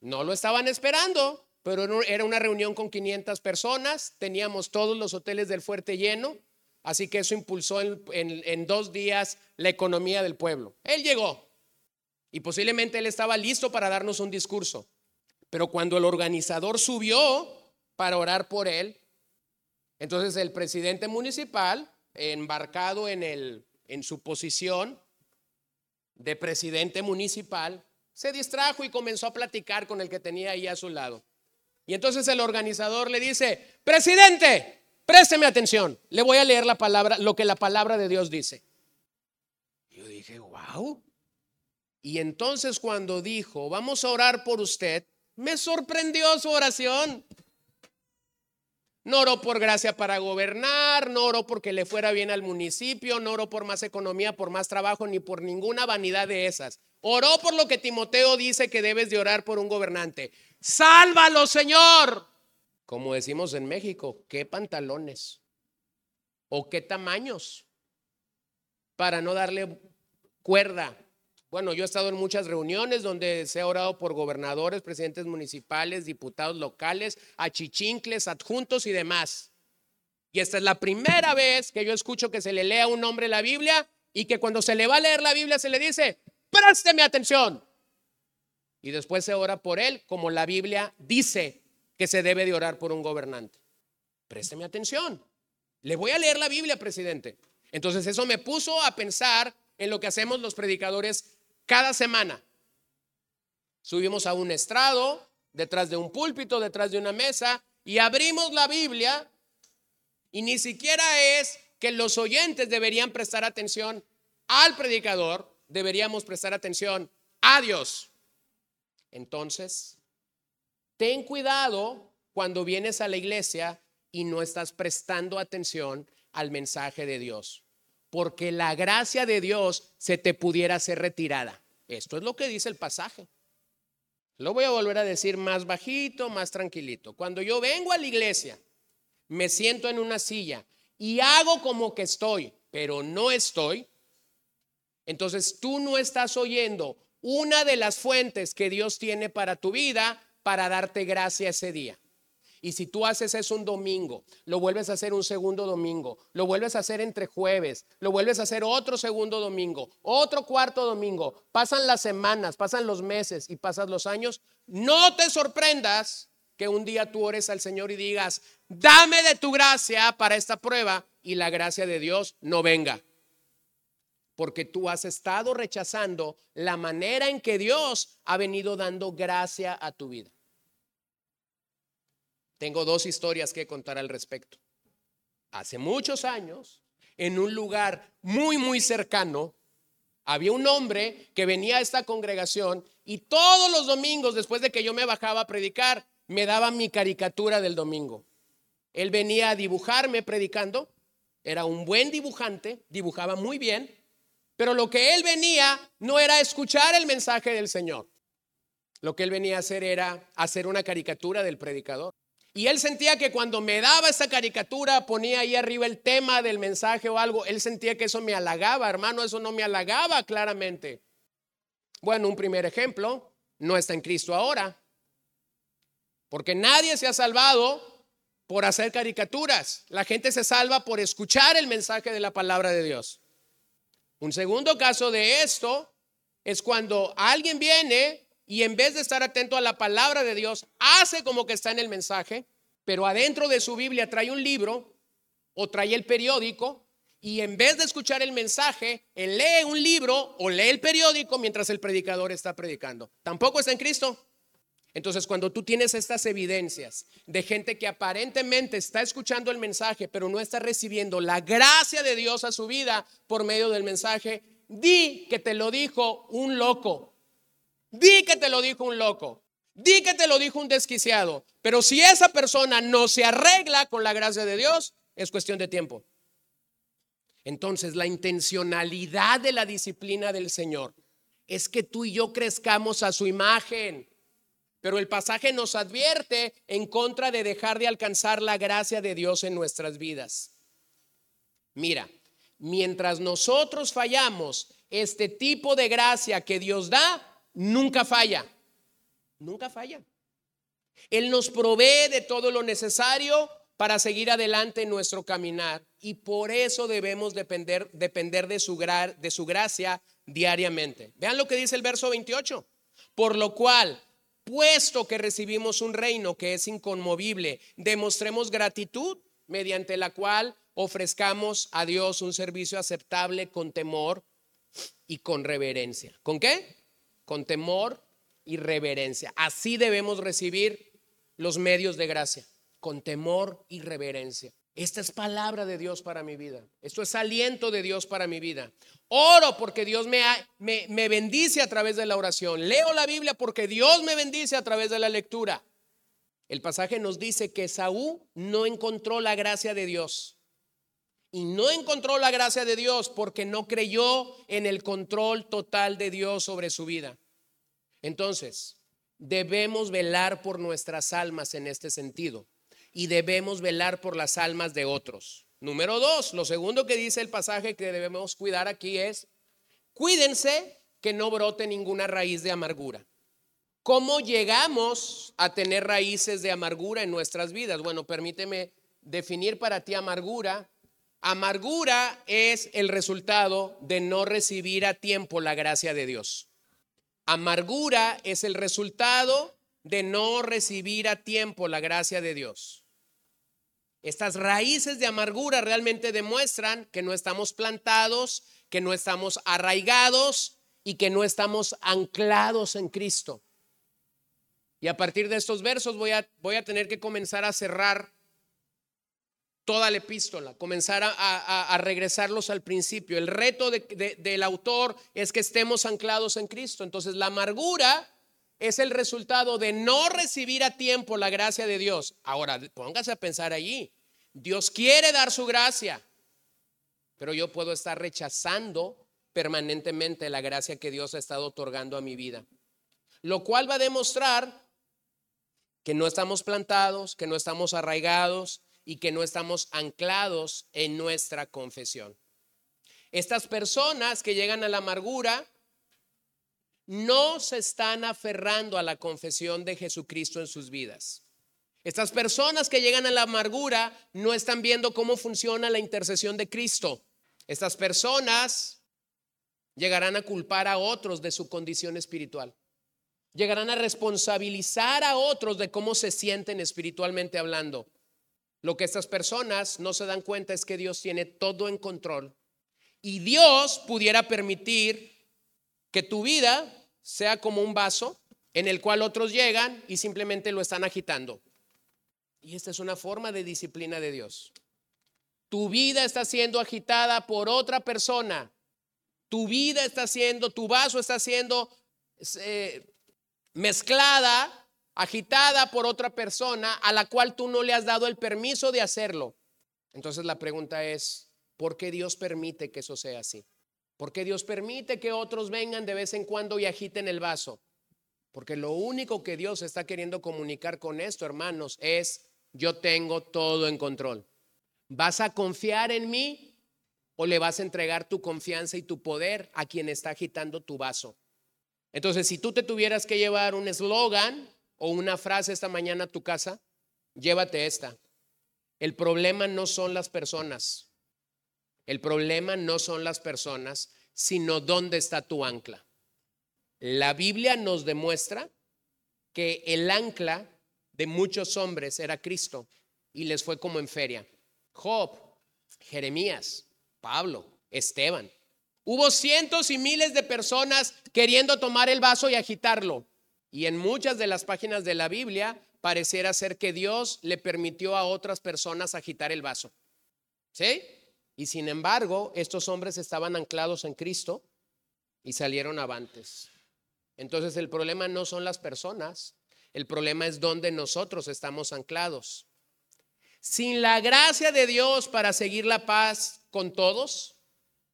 No lo estaban esperando, pero era una reunión con 500 personas, teníamos todos los hoteles del fuerte lleno, así que eso impulsó en, dos días la economía del pueblo. Él llegó y posiblemente él estaba listo para darnos un discurso, pero cuando el organizador subió para orar por él, entonces el presidente municipal embarcado en, en su posición de presidente municipal, se distrajo y comenzó a platicar con el que tenía ahí a su lado. Y entonces el organizador le dice, presidente, présteme atención, le voy a leer la palabra, lo que la palabra de Dios dice. Yo dije, wow. Y entonces cuando dijo, vamos a orar por usted, me sorprendió su oración. No oró por gracia para gobernar, no oró porque le fuera bien al municipio, no oró por más economía, por más trabajo, ni por ninguna vanidad de esas. Oró por lo que Timoteo dice que debes de orar por un gobernante. Sálvalo, Señor. Como decimos en México, ¿qué pantalones? ¿O qué tamaños? Para no darle cuerda bueno, yo he estado en muchas reuniones donde se ha orado por gobernadores, presidentes municipales, diputados locales, achichincles, adjuntos y demás. Y esta es la primera vez que yo escucho que se le lea un nombre la Biblia y que cuando se le va a leer la Biblia se le dice, présteme atención. Y después se ora por él como la Biblia dice que se debe de orar por un gobernante. Présteme atención. Le voy a leer la Biblia, presidente. Entonces eso me puso a pensar en lo que hacemos los predicadores cada semana. Subimos a un estrado, detrás de un púlpito, detrás de una mesa, y abrimos la Biblia, y ni siquiera es que los oyentes deberían prestar atención al predicador, deberíamos prestar atención a Dios. Entonces, ten cuidado cuando vienes a la iglesia y no estás prestando atención al mensaje de Dios porque la gracia de Dios se te pudiera ser retirada. Esto es lo que dice el pasaje. Lo voy a volver a decir más bajito, más tranquilito. Cuando yo vengo a la iglesia, me siento en una silla y hago como que estoy, pero no estoy, entonces tú no estás oyendo una de las fuentes que Dios tiene para tu vida para darte gracia ese día. Y si tú haces eso un domingo, lo vuelves a hacer un segundo domingo, lo vuelves a hacer entre jueves, lo vuelves a hacer otro segundo domingo, otro cuarto domingo, pasan las semanas, pasan los meses y pasan los años, no te sorprendas que un día tú ores al Señor y digas, dame de tu gracia para esta prueba y la gracia de Dios no venga. Porque tú has estado rechazando la manera en que Dios ha venido dando gracia a tu vida. Tengo dos historias que contar al respecto. Hace muchos años, en un lugar muy, muy cercano, había un hombre que venía a esta congregación y todos los domingos, después de que yo me bajaba a predicar, me daba mi caricatura del domingo. Él venía a dibujarme predicando, era un buen dibujante, dibujaba muy bien, pero lo que él venía no era escuchar el mensaje del Señor. Lo que él venía a hacer era hacer una caricatura del predicador. Y él sentía que cuando me daba esa caricatura, ponía ahí arriba el tema del mensaje o algo, él sentía que eso me halagaba, hermano, eso no me halagaba claramente. Bueno, un primer ejemplo, no está en Cristo ahora, porque nadie se ha salvado por hacer caricaturas. La gente se salva por escuchar el mensaje de la palabra de Dios. Un segundo caso de esto es cuando alguien viene y en vez de estar atento a la palabra de Dios, hace como que está en el mensaje, pero adentro de su Biblia trae un libro o trae el periódico y en vez de escuchar el mensaje, él lee un libro o lee el periódico mientras el predicador está predicando. Tampoco está en Cristo. Entonces, cuando tú tienes estas evidencias de gente que aparentemente está escuchando el mensaje, pero no está recibiendo la gracia de Dios a su vida por medio del mensaje, di que te lo dijo un loco, Di que te lo dijo un loco. Di que te lo dijo un desquiciado. Pero si esa persona no se arregla con la gracia de Dios, es cuestión de tiempo. Entonces, la intencionalidad de la disciplina del Señor es que tú y yo crezcamos a su imagen. Pero el pasaje nos advierte en contra de dejar de alcanzar la gracia de Dios en nuestras vidas. Mira, mientras nosotros fallamos este tipo de gracia que Dios da, nunca falla, nunca falla. Él nos provee de todo lo necesario para seguir adelante en nuestro caminar y por eso debemos depender, depender de, su de su gracia diariamente. Vean lo que dice el verso 28. Por lo cual, puesto que recibimos un reino que es inconmovible, demostremos gratitud mediante la cual ofrezcamos a Dios un servicio aceptable con temor y con reverencia. ¿Con qué? con temor y reverencia. Así debemos recibir los medios de gracia, con temor y reverencia. Esta es palabra de Dios para mi vida. Esto es aliento de Dios para mi vida. Oro porque Dios me, me, me, bendice a través de la oración. Leo la Biblia porque Dios me bendice a través de la lectura. El pasaje nos dice que Saúl no encontró la gracia de Dios. Y no encontró la gracia de Dios porque no creyó en el control total de Dios sobre su vida. Entonces, debemos velar por nuestras almas en este sentido y debemos velar por las almas de otros. Número dos, lo segundo que dice el pasaje que debemos cuidar aquí es, cuídense que no brote ninguna raíz de amargura. ¿Cómo llegamos a tener raíces de amargura en nuestras vidas? Bueno, permíteme definir para ti amargura Amargura es el resultado de no recibir a tiempo la gracia de Dios. Amargura es el resultado de no recibir a tiempo la gracia de Dios. Estas raíces de amargura realmente demuestran que no estamos plantados, que no estamos arraigados y que no estamos anclados en Cristo. Y a partir de estos versos voy a, voy a tener que comenzar a cerrar toda la epístola, comenzar a, regresarlos al principio. El reto del autor es que estemos anclados en Cristo. Entonces la amargura es el resultado de no recibir a tiempo la gracia de Dios. Ahora, póngase a pensar allí. Dios quiere dar su gracia, pero yo puedo estar rechazando permanentemente la gracia que Dios ha estado otorgando a mi vida. Lo cual va a demostrar que no estamos plantados, que no estamos arraigados, y que no estamos anclados en nuestra confesión. Estas personas que llegan a la amargura no se están aferrando a la confesión de Jesucristo en sus vidas. Estas personas que llegan a la amargura no están viendo cómo funciona la intercesión de Cristo. Estas personas llegarán a culpar a otros de su condición espiritual. Llegarán a responsabilizar a otros de cómo se sienten espiritualmente hablando. Lo que estas personas no se dan cuenta es que Dios tiene todo en control y Dios pudiera permitir que tu vida sea como un vaso en el cual otros llegan y simplemente lo están agitando. Y esta es una forma de disciplina de Dios. Tu vida está siendo agitada por otra persona. Tu vida está siendo, tu vaso está siendo eh, mezclada, agitada por otra persona a la cual tú no le has dado el permiso de hacerlo. Entonces la pregunta es, ¿por qué Dios permite que eso sea así? ¿Por qué Dios permite que otros vengan de vez en cuando y agiten el vaso? Porque lo único que Dios está queriendo comunicar con esto, hermanos, es yo tengo todo en control. ¿Vas a confiar en mí o le vas a entregar tu confianza y tu poder a quien está agitando tu vaso? Entonces, si tú te tuvieras que llevar un eslogan o una frase esta mañana a tu casa, llévate esta. El problema no son las personas. El problema no son las personas, sino dónde está tu ancla. La Biblia nos demuestra que el ancla de muchos hombres era Cristo y les fue como en feria. Job, Jeremías, Pablo, Esteban. Hubo cientos y miles de personas queriendo tomar el vaso y agitarlo. Y en muchas de las páginas de la Biblia pareciera ser que Dios le permitió a otras personas agitar el vaso. ¿Sí? Y sin embargo, estos hombres estaban anclados en Cristo y salieron avantes. Entonces el problema no son las personas, el problema es dónde nosotros estamos anclados. Sin la gracia de Dios para seguir la paz con todos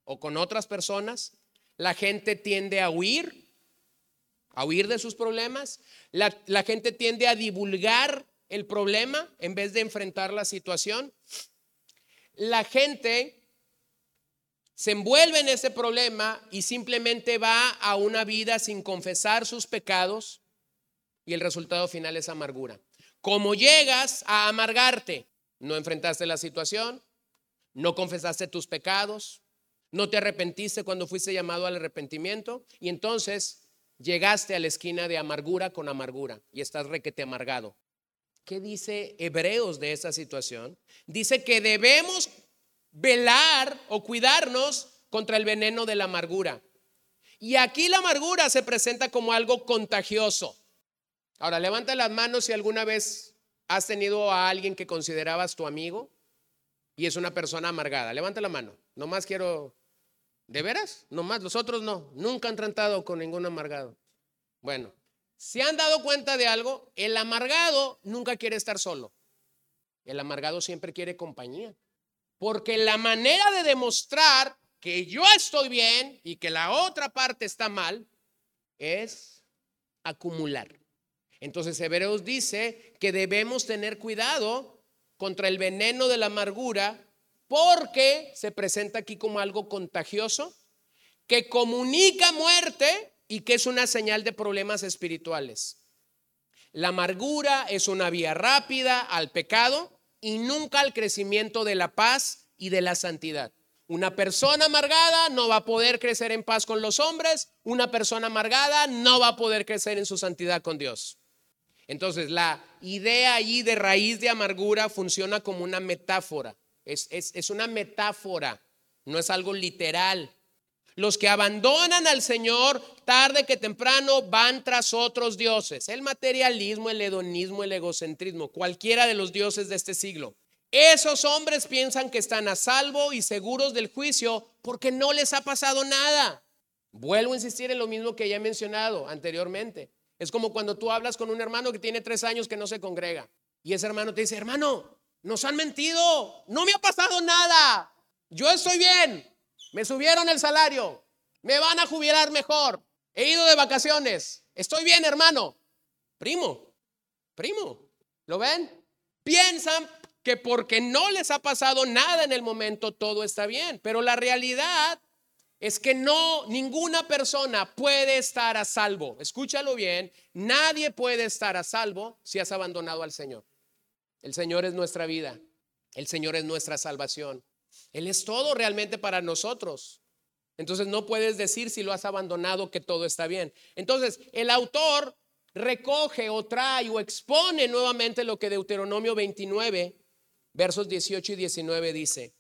o con otras personas, la gente tiende a huir, a huir de sus problemas. La, la gente tiende a divulgar el problema en vez de enfrentar la situación. La gente se envuelve en ese problema y simplemente va a una vida sin confesar sus pecados y el resultado final es amargura. Como llegas a amargarte, no enfrentaste la situación, no confesaste tus pecados, no te arrepentiste cuando fuiste llamado al arrepentimiento y entonces llegaste a la esquina de amargura con amargura y estás requete amargado. ¿Qué dice Hebreos de esa situación? Dice que debemos velar o cuidarnos contra el veneno de la amargura. Y aquí la amargura se presenta como algo contagioso. Ahora, levanta las manos si alguna vez has tenido a alguien que considerabas tu amigo y es una persona amargada. Levanta la mano. Nomás quiero... ¿De veras? Nomás, los otros no. Nunca han tratado con ningún amargado. Bueno, si han dado cuenta de algo, el amargado nunca quiere estar solo. El amargado siempre quiere compañía. Porque la manera de demostrar que yo estoy bien y que la otra parte está mal es acumular. Entonces Hebreos dice que debemos tener cuidado contra el veneno de la amargura porque se presenta aquí como algo contagioso que comunica muerte y que es una señal de problemas espirituales. La amargura es una vía rápida al pecado y nunca al crecimiento de la paz y de la santidad. Una persona amargada no va a poder crecer en paz con los hombres, una persona amargada no va a poder crecer en su santidad con Dios. Entonces, la idea allí de raíz de amargura funciona como una metáfora. Es, es, una metáfora, no es algo literal. Los que abandonan al Señor tarde que temprano van tras otros dioses. El materialismo, el hedonismo, el egocentrismo, cualquiera de los dioses de este siglo. Esos hombres piensan que están a salvo y seguros del juicio porque no les ha pasado nada. Vuelvo a insistir en lo mismo que ya he mencionado anteriormente. Es como cuando tú hablas con un hermano que tiene tres años que no se congrega. Y ese hermano te dice, hermano, nos han mentido, no me ha pasado nada. Yo estoy bien, me subieron el salario, me van a jubilar mejor, he ido de vacaciones, estoy bien, hermano. Primo, primo, ¿lo ven? Piensan que porque no les ha pasado nada en el momento todo está bien, pero la realidad es que no, ninguna persona puede estar a salvo. Escúchalo bien, nadie puede estar a salvo si has abandonado al Señor. El Señor es nuestra vida, el Señor es nuestra salvación. Él es todo realmente para nosotros. Entonces no puedes decir si lo has abandonado que todo está bien. Entonces el autor recoge o trae o expone nuevamente lo que Deuteronomio 29, versos 18 y 19 dice.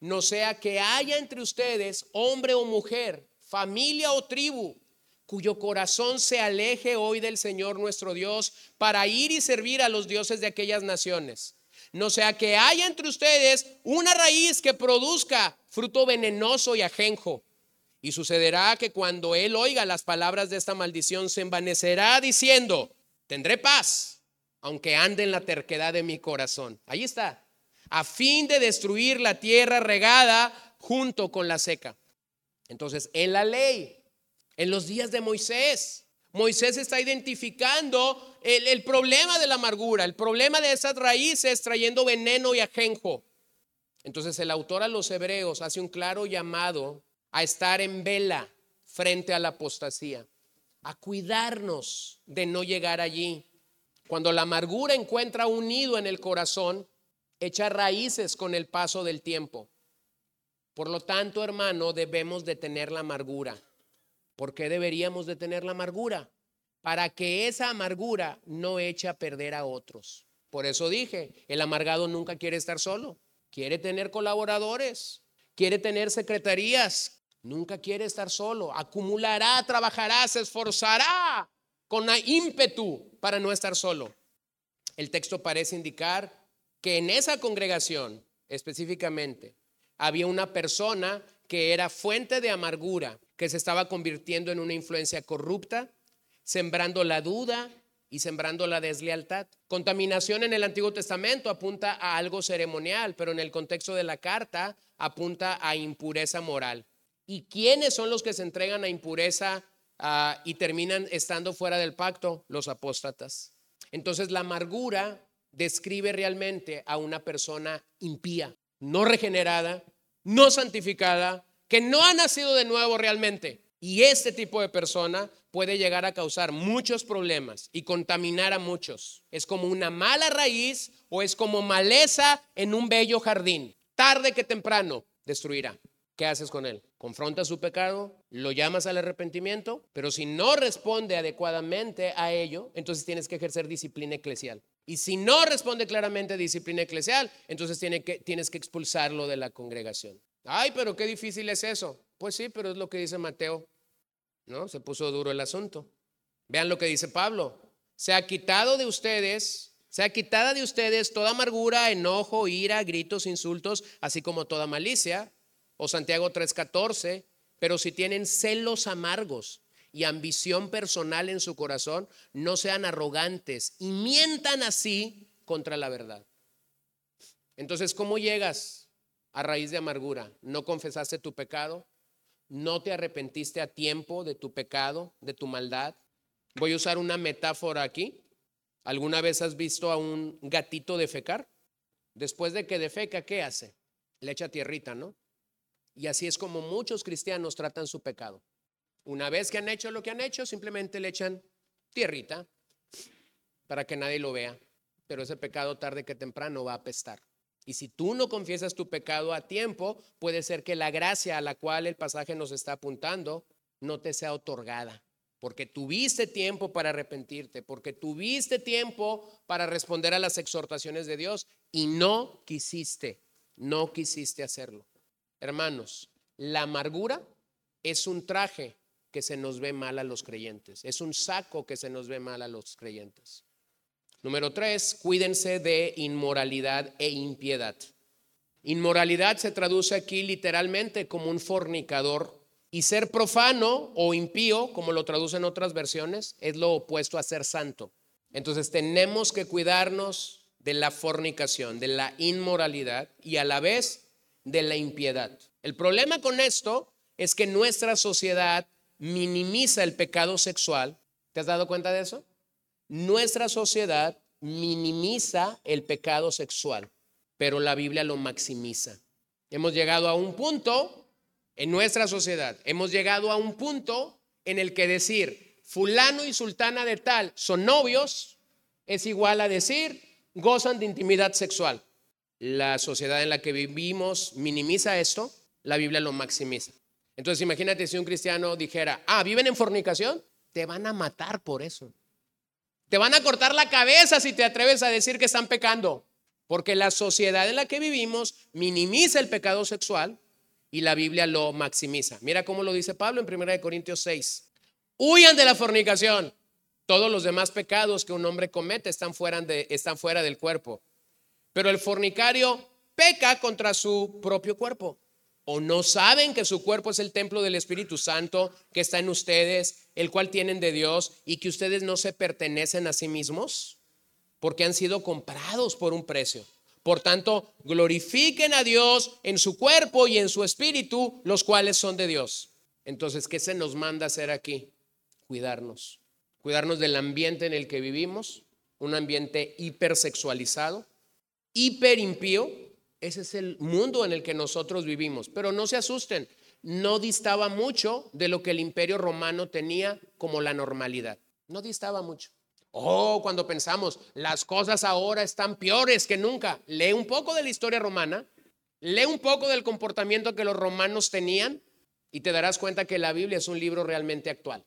no sea que haya entre ustedes hombre o mujer, familia o tribu, cuyo corazón se aleje hoy del Señor nuestro Dios para ir y servir a los dioses de aquellas naciones. No sea que haya entre ustedes una raíz que produzca fruto venenoso y ajenjo. Y sucederá que cuando él oiga las palabras de esta maldición se envanecerá diciendo, tendré paz, aunque ande en la terquedad de mi corazón. Ahí está, a fin de destruir la tierra regada junto con la seca. Entonces, en la ley, en los días de Moisés, Moisés está identificando el, problema de la amargura, el problema de esas raíces trayendo veneno y ajenjo. Entonces el autor a los hebreos hace un claro llamado a estar en vela frente a la apostasía, a cuidarnos de no llegar allí. Cuando la amargura encuentra un nido en el corazón, echa raíces con el paso del tiempo. Por lo tanto, hermano, debemos de tener la amargura. ¿Por qué deberíamos de tener la amargura? Para que esa amargura no eche a perder a otros. Por eso dije, el amargado nunca quiere estar solo, quiere tener colaboradores, quiere tener secretarías, nunca quiere estar solo, acumulará, trabajará, se esforzará con ímpetu para no estar solo. El texto parece indicar que en esa congregación específicamente había una persona que era fuente de amargura, que se estaba convirtiendo en una influencia corrupta, sembrando la duda y sembrando la deslealtad. Contaminación en el Antiguo Testamento apunta a algo ceremonial, pero en el contexto de la carta apunta a impureza moral. ¿Y quiénes son los que se entregan a impureza ah, y terminan estando fuera del pacto? Los apóstatas. Entonces la amargura describe realmente a una persona impía, no regenerada, no santificada, que no ha nacido de nuevo realmente. Y este tipo de persona puede llegar a causar muchos problemas y contaminar a muchos. Es como una mala raíz o es como maleza en un bello jardín. Tarde que temprano destruirá. ¿Qué haces con él? Confronta su pecado, lo llamas al arrepentimiento, pero si no responde adecuadamente a ello, entonces tienes que ejercer disciplina eclesial. Y si no responde claramente a disciplina eclesial, entonces tienes que expulsarlo de la congregación. Ay, pero qué difícil es eso. Pues sí, pero es lo que dice Mateo. ¿No? Se puso duro el asunto. Vean lo que dice Pablo. Se ha quitado de ustedes, se ha quitada de ustedes toda amargura, enojo, ira, gritos, insultos, así como toda malicia o Santiago 3:14, pero si tienen celos amargos y ambición personal en su corazón, no sean arrogantes y mientan así contra la verdad. Entonces, ¿cómo llegas a raíz de amargura? ¿No confesaste tu pecado? ¿No te arrepentiste a tiempo de tu pecado, de tu maldad? Voy a usar una metáfora aquí. ¿Alguna vez has visto a un gatito defecar? Después de que defeca, ¿qué hace? Le echa tierrita, ¿no? Y así es como muchos cristianos tratan su pecado. Una vez que han hecho lo que han hecho, simplemente le echan tierrita para que nadie lo vea. Pero ese pecado tarde que temprano va a apestar. Y si tú no confiesas tu pecado a tiempo, puede ser que la gracia a la cual el pasaje nos está apuntando no te sea otorgada. Porque tuviste tiempo para arrepentirte, porque tuviste tiempo para responder a las exhortaciones de Dios y no quisiste, no quisiste hacerlo. Hermanos, la amargura es un traje que se nos ve mal a los creyentes, es un saco que se nos ve mal a los creyentes. Número tres, cuídense de inmoralidad e impiedad. Inmoralidad se traduce aquí literalmente como un fornicador y ser profano o impío, como lo traducen otras versiones, es lo opuesto a ser santo. Entonces tenemos que cuidarnos de la fornicación, de la inmoralidad y a la vez de la impiedad. El problema con esto es que nuestra sociedad minimiza el pecado sexual. ¿Te has dado cuenta de eso? Nuestra sociedad minimiza el pecado sexual, pero la Biblia lo maximiza. Hemos llegado a un punto en nuestra sociedad, hemos llegado a un punto en el que decir fulano y sultana de tal son novios es igual a decir gozan de intimidad sexual la sociedad en la que vivimos minimiza esto, la Biblia lo maximiza. Entonces imagínate si un cristiano dijera, ah, viven en fornicación, te van a matar por eso. Te van a cortar la cabeza si te atreves a decir que están pecando. Porque la sociedad en la que vivimos minimiza el pecado sexual y la Biblia lo maximiza. Mira cómo lo dice Pablo en 1 Corintios 6. Huyan de la fornicación. Todos los demás pecados que un hombre comete están fuera, de, están fuera del cuerpo. Pero el fornicario peca contra su propio cuerpo. ¿O no saben que su cuerpo es el templo del Espíritu Santo que está en ustedes, el cual tienen de Dios, y que ustedes no se pertenecen a sí mismos? Porque han sido comprados por un precio. Por tanto, glorifiquen a Dios en su cuerpo y en su espíritu, los cuales son de Dios. Entonces, ¿qué se nos manda hacer aquí? Cuidarnos. Cuidarnos del ambiente en el que vivimos, un ambiente hipersexualizado, hiperimpío, ese es el mundo en el que nosotros vivimos. Pero no se asusten, no distaba mucho de lo que el imperio romano tenía como la normalidad. No distaba mucho. Oh, cuando pensamos, las cosas ahora están peores que nunca. Lee un poco de la historia romana, lee un poco del comportamiento que los romanos tenían y te darás cuenta que la Biblia es un libro realmente actual.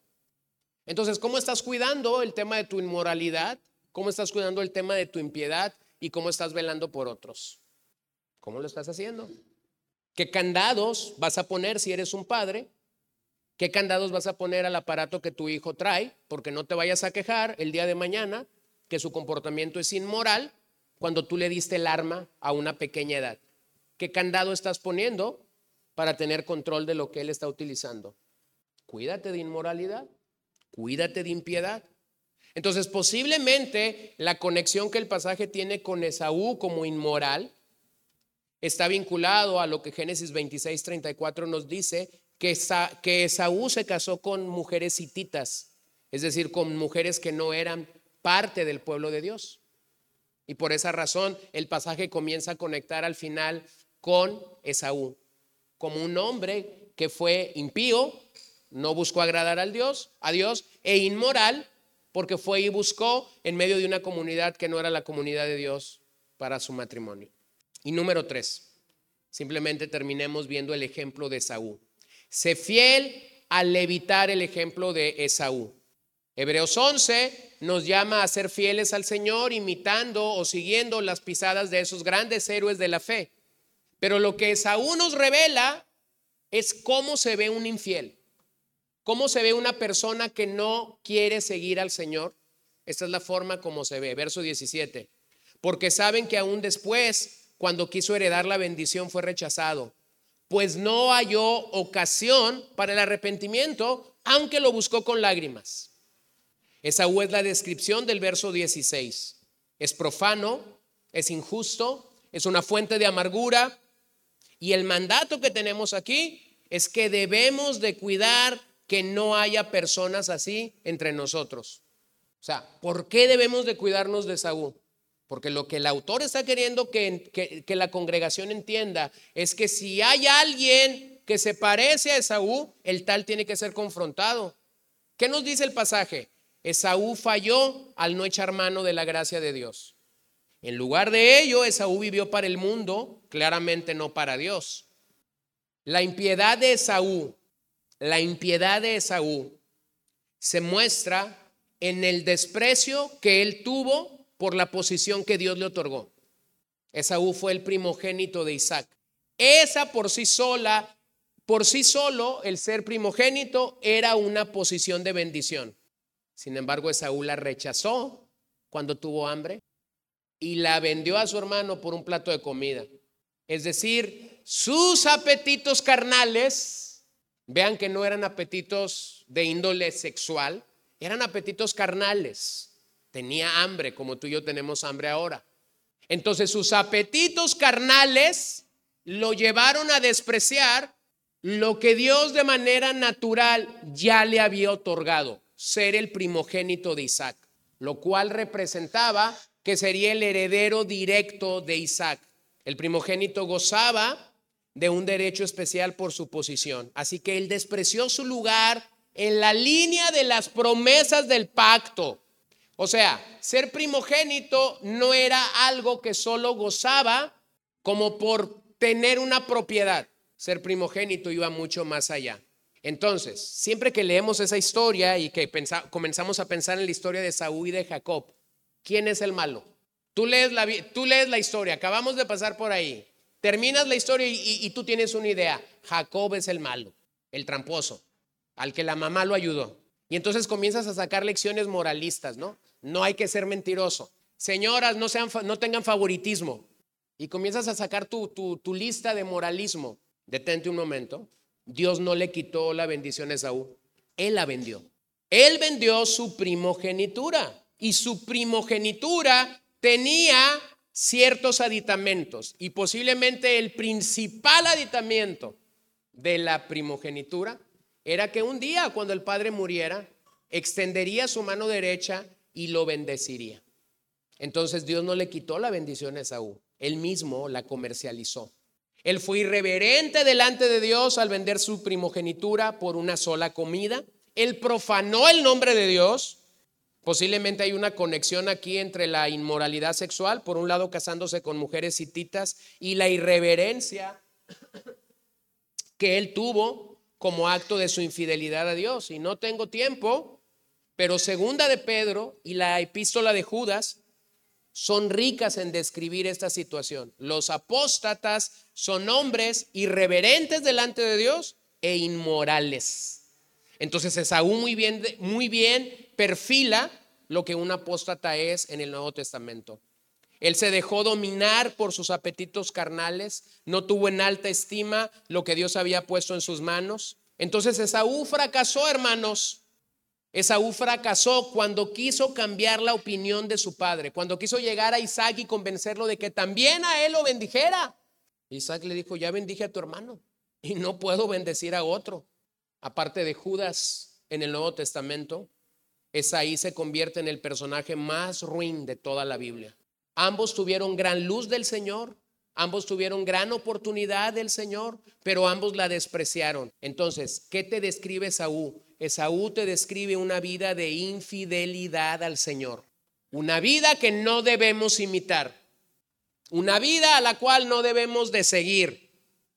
Entonces, ¿cómo estás cuidando el tema de tu inmoralidad? ¿Cómo estás cuidando el tema de tu impiedad? ¿Y cómo estás velando por otros? ¿Cómo lo estás haciendo? ¿Qué candados vas a poner si eres un padre? ¿Qué candados vas a poner al aparato que tu hijo trae? Porque no te vayas a quejar el día de mañana que su comportamiento es inmoral cuando tú le diste el arma a una pequeña edad. ¿Qué candado estás poniendo para tener control de lo que él está utilizando? Cuídate de inmoralidad, cuídate de impiedad. Entonces, posiblemente la conexión que el pasaje tiene con Esaú como inmoral está vinculado a lo que Génesis 26, 34 nos dice, que, que Esaú se casó con mujeres hititas, es decir, con mujeres que no eran parte del pueblo de Dios. Y por esa razón el pasaje comienza a conectar al final con Esaú, como un hombre que fue impío, no buscó agradar al Dios, a Dios, e inmoral, porque fue y buscó en medio de una comunidad que no era la comunidad de Dios para su matrimonio. Y número tres, simplemente terminemos viendo el ejemplo de Esaú. Sé fiel al evitar el ejemplo de Esaú. Hebreos 11 nos llama a ser fieles al Señor, imitando o siguiendo las pisadas de esos grandes héroes de la fe. Pero lo que Esaú nos revela es cómo se ve un infiel, cómo se ve una persona que no quiere seguir al Señor. Esta es la forma como se ve. Verso 17. Porque saben que aún después cuando quiso heredar la bendición fue rechazado, pues no halló ocasión para el arrepentimiento, aunque lo buscó con lágrimas. Esa es la descripción del verso 16. Es profano, es injusto, es una fuente de amargura. Y el mandato que tenemos aquí es que debemos de cuidar que no haya personas así entre nosotros. O sea, ¿por qué debemos de cuidarnos de Saúl? Porque lo que el autor está queriendo que, la congregación entienda es que si hay alguien que se parece a Esaú, el tal tiene que ser confrontado. ¿Qué nos dice el pasaje? Esaú falló al no echar mano de la gracia de Dios. En lugar de ello, Esaú vivió para el mundo, claramente no para Dios. La impiedad de Esaú, la impiedad de Esaú se muestra en el desprecio que él tuvo por la posición que Dios le otorgó. Esaú fue el primogénito de Isaac. Esa por sí sola, por sí solo, el ser primogénito era una posición de bendición. Sin embargo, Esaú la rechazó cuando tuvo hambre y la vendió a su hermano por un plato de comida. Es decir, sus apetitos carnales, vean que no eran apetitos de índole sexual, eran apetitos carnales Tenía hambre, como tú y yo tenemos hambre ahora. Entonces sus apetitos carnales lo llevaron a despreciar lo que Dios de manera natural ya le había otorgado, ser el primogénito de Isaac, lo cual representaba que sería el heredero directo de Isaac. El primogénito gozaba de un derecho especial por su posición, así que él despreció su lugar en la línea de las promesas del pacto. O sea, ser primogénito no era algo que solo gozaba como por tener una propiedad. Ser primogénito iba mucho más allá. Entonces, siempre que leemos esa historia y que comenzamos a pensar en la historia de Saúl y de Jacob, ¿quién es el malo? Tú lees la, historia, acabamos de pasar por ahí. Terminas la historia y, tú tienes una idea. Jacob es el malo, el tramposo, al que la mamá lo ayudó. Y entonces comienzas a sacar lecciones moralistas, ¿no? No hay que ser mentiroso. Señoras, no, sean, no tengan favoritismo. Y comienzas a sacar tu, tu, tu lista de moralismo. Detente un momento. Dios no le quitó la bendición a Esaú. Él la vendió. Él vendió su primogenitura. Y su primogenitura tenía ciertos aditamentos. Y posiblemente el principal aditamento de la primogenitura era que un día cuando el padre muriera, extendería su mano derecha y lo bendeciría. Entonces Dios no le quitó la bendición a Esaú, él mismo la comercializó. Él fue irreverente delante de Dios al vender su primogenitura por una sola comida. Él profanó el nombre de Dios. Posiblemente hay una conexión aquí entre la inmoralidad sexual, por un lado casándose con mujeres hititas, y la irreverencia que él tuvo como acto de su infidelidad a Dios. Y no tengo tiempo, pero segunda de Pedro y la epístola de Judas son ricas en describir esta situación. Los apóstatas son hombres irreverentes delante de Dios e inmorales. Entonces Esaú muy bien, muy bien perfila lo que un apóstata es en el Nuevo Testamento. Él se dejó dominar por sus apetitos carnales, no tuvo en alta estima lo que Dios había puesto en sus manos. Entonces Esaú fracasó, hermanos, Esaú fracasó cuando quiso cambiar la opinión de su padre, cuando quiso llegar a Isaac y convencerlo de que también a él lo bendijera. Isaac le dijo, ya bendije a tu hermano y no puedo bendecir a otro. Aparte de Judas en el Nuevo Testamento, Esaí se convierte en el personaje más ruin de toda la Biblia. Ambos tuvieron gran luz del Señor, ambos tuvieron gran oportunidad del Señor, pero ambos la despreciaron. Entonces, ¿qué te describe Esaú? Esaú te describe una vida de infidelidad al Señor, una vida que no debemos imitar, una vida a la cual no debemos de seguir.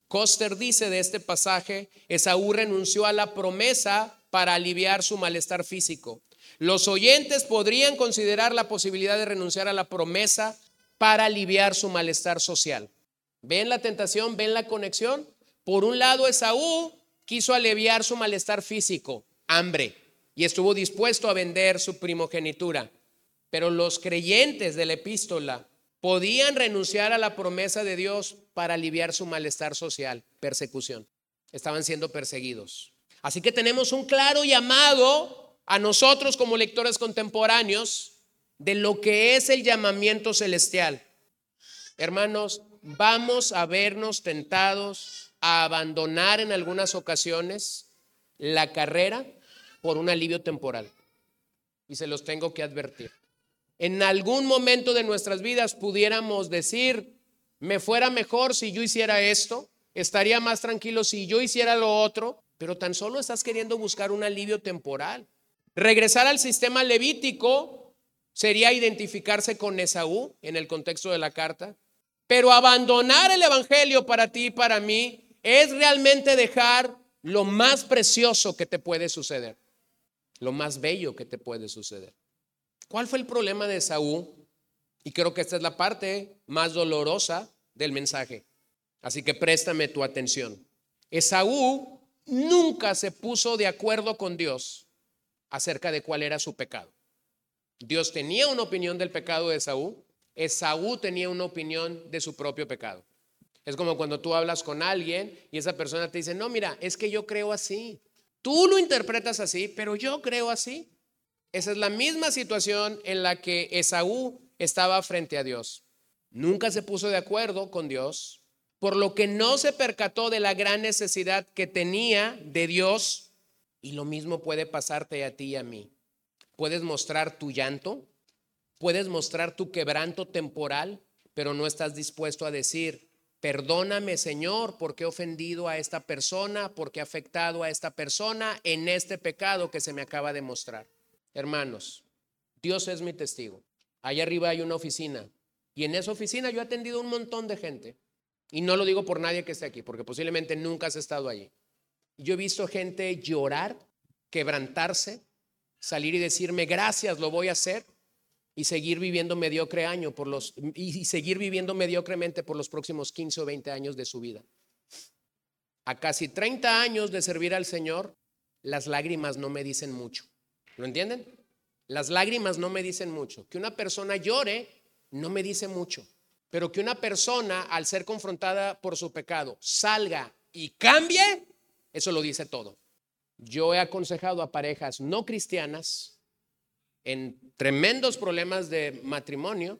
Coster dice de este pasaje, Esaú renunció a la promesa para aliviar su malestar físico. Los oyentes podrían considerar la posibilidad de renunciar a la promesa para aliviar su malestar social. ¿Ven la tentación? ¿Ven la conexión? Por un lado, Esaú quiso aliviar su malestar físico hambre y estuvo dispuesto a vender su primogenitura. Pero los creyentes de la epístola podían renunciar a la promesa de Dios para aliviar su malestar social, persecución. Estaban siendo perseguidos. Así que tenemos un claro llamado a nosotros como lectores contemporáneos de lo que es el llamamiento celestial. Hermanos, vamos a vernos tentados a abandonar en algunas ocasiones la carrera por un alivio temporal. Y se los tengo que advertir. En algún momento de nuestras vidas pudiéramos decir, me fuera mejor si yo hiciera esto, estaría más tranquilo si yo hiciera lo otro, pero tan solo estás queriendo buscar un alivio temporal. Regresar al sistema levítico sería identificarse con Esaú en el contexto de la carta, pero abandonar el Evangelio para ti y para mí es realmente dejar lo más precioso que te puede suceder, lo más bello que te puede suceder. ¿Cuál fue el problema de Saúl? Y creo que esta es la parte más dolorosa del mensaje. Así que préstame tu atención. Esaú nunca se puso de acuerdo con Dios acerca de cuál era su pecado. Dios tenía una opinión del pecado de Esaú, Esaú tenía una opinión de su propio pecado. Es como cuando tú hablas con alguien y esa persona te dice, no, mira, es que yo creo así. Tú lo interpretas así, pero yo creo así. Esa es la misma situación en la que Esaú estaba frente a Dios. Nunca se puso de acuerdo con Dios, por lo que no se percató de la gran necesidad que tenía de Dios. Y lo mismo puede pasarte a ti y a mí. Puedes mostrar tu llanto, puedes mostrar tu quebranto temporal, pero no estás dispuesto a decir, Perdóname, Señor, porque he ofendido a esta persona, porque he afectado a esta persona en este pecado que se me acaba de mostrar. Hermanos, Dios es mi testigo. Allá arriba hay una oficina y en esa oficina yo he atendido un montón de gente. Y no lo digo por nadie que esté aquí, porque posiblemente nunca has estado allí. Yo he visto gente llorar, quebrantarse, salir y decirme, gracias, lo voy a hacer. y seguir viviendo mediocre año y seguir viviendo mediocremente por los próximos 15 o 20 años de su vida. A casi 30 años de servir al Señor, las lágrimas no me dicen mucho. ¿Lo entienden? Las lágrimas no me dicen mucho. Que una persona llore no me dice mucho. Pero que una persona, al ser confrontada por su pecado, salga y cambie, eso lo dice todo. Yo he aconsejado a parejas no cristianas en tremendos problemas de matrimonio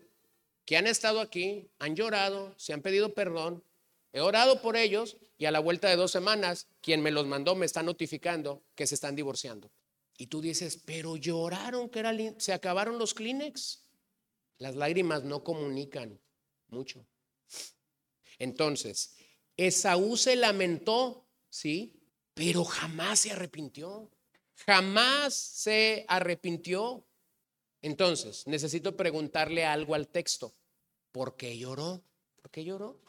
que han estado aquí, han llorado, se han pedido perdón, he orado por ellos y a la vuelta de dos semanas, quien me los mandó me está notificando que se están divorciando. Y tú dices, pero lloraron, que era se acabaron los Kleenex. Las lágrimas no comunican mucho. Entonces, Esaú se lamentó, sí, pero jamás se arrepintió. Jamás se arrepintió. Entonces, necesito preguntarle algo al texto. ¿Por qué lloró? ¿Por qué lloró?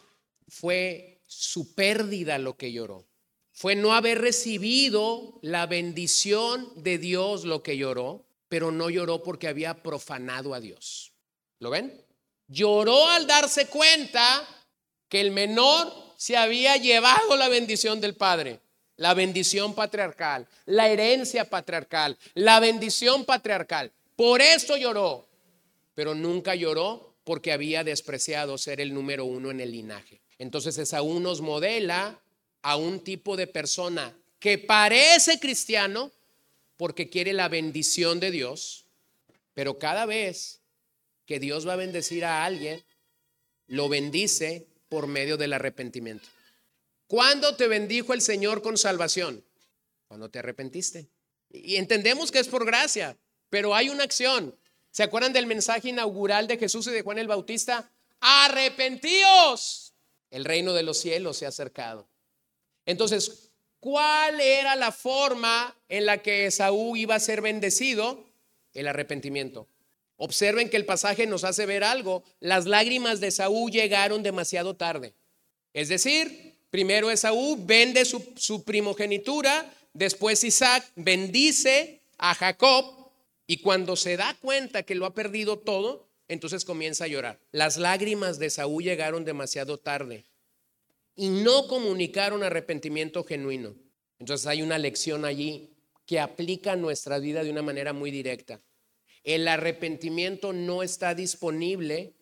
Fue su pérdida lo que lloró. Fue no haber recibido la bendición de Dios lo que lloró, pero no lloró porque había profanado a Dios. ¿Lo ven? Lloró al darse cuenta que el menor se había llevado la bendición del Padre, la bendición patriarcal, la herencia patriarcal, la bendición patriarcal. Por eso lloró, pero nunca lloró porque había despreciado ser el número uno en el linaje. Entonces Esaú nos modela a un tipo de persona que parece cristiano porque quiere la bendición de Dios, pero cada vez que Dios va a bendecir a alguien, lo bendice por medio del arrepentimiento. ¿Cuándo te bendijo el Señor con salvación? Cuando te arrepentiste. Y entendemos que es por gracia, pero hay una acción. ¿Se acuerdan del mensaje inaugural de Jesús y de Juan el Bautista? Arrepentíos. El reino de los cielos se ha acercado. Entonces, ¿cuál era la forma en la que Esaú iba a ser bendecido? El arrepentimiento. Observen que el pasaje nos hace ver algo. Las lágrimas de Saúl llegaron demasiado tarde. Es decir, primero Esaú vende su, primogenitura, después Isaac bendice a Jacob y cuando se da cuenta que lo ha perdido todo, entonces comienza a llorar. Las lágrimas de Saúl llegaron demasiado tarde y no comunicaron arrepentimiento genuino. Entonces hay una lección allí que aplica nuestra vida de una manera muy directa el arrepentimiento no está disponible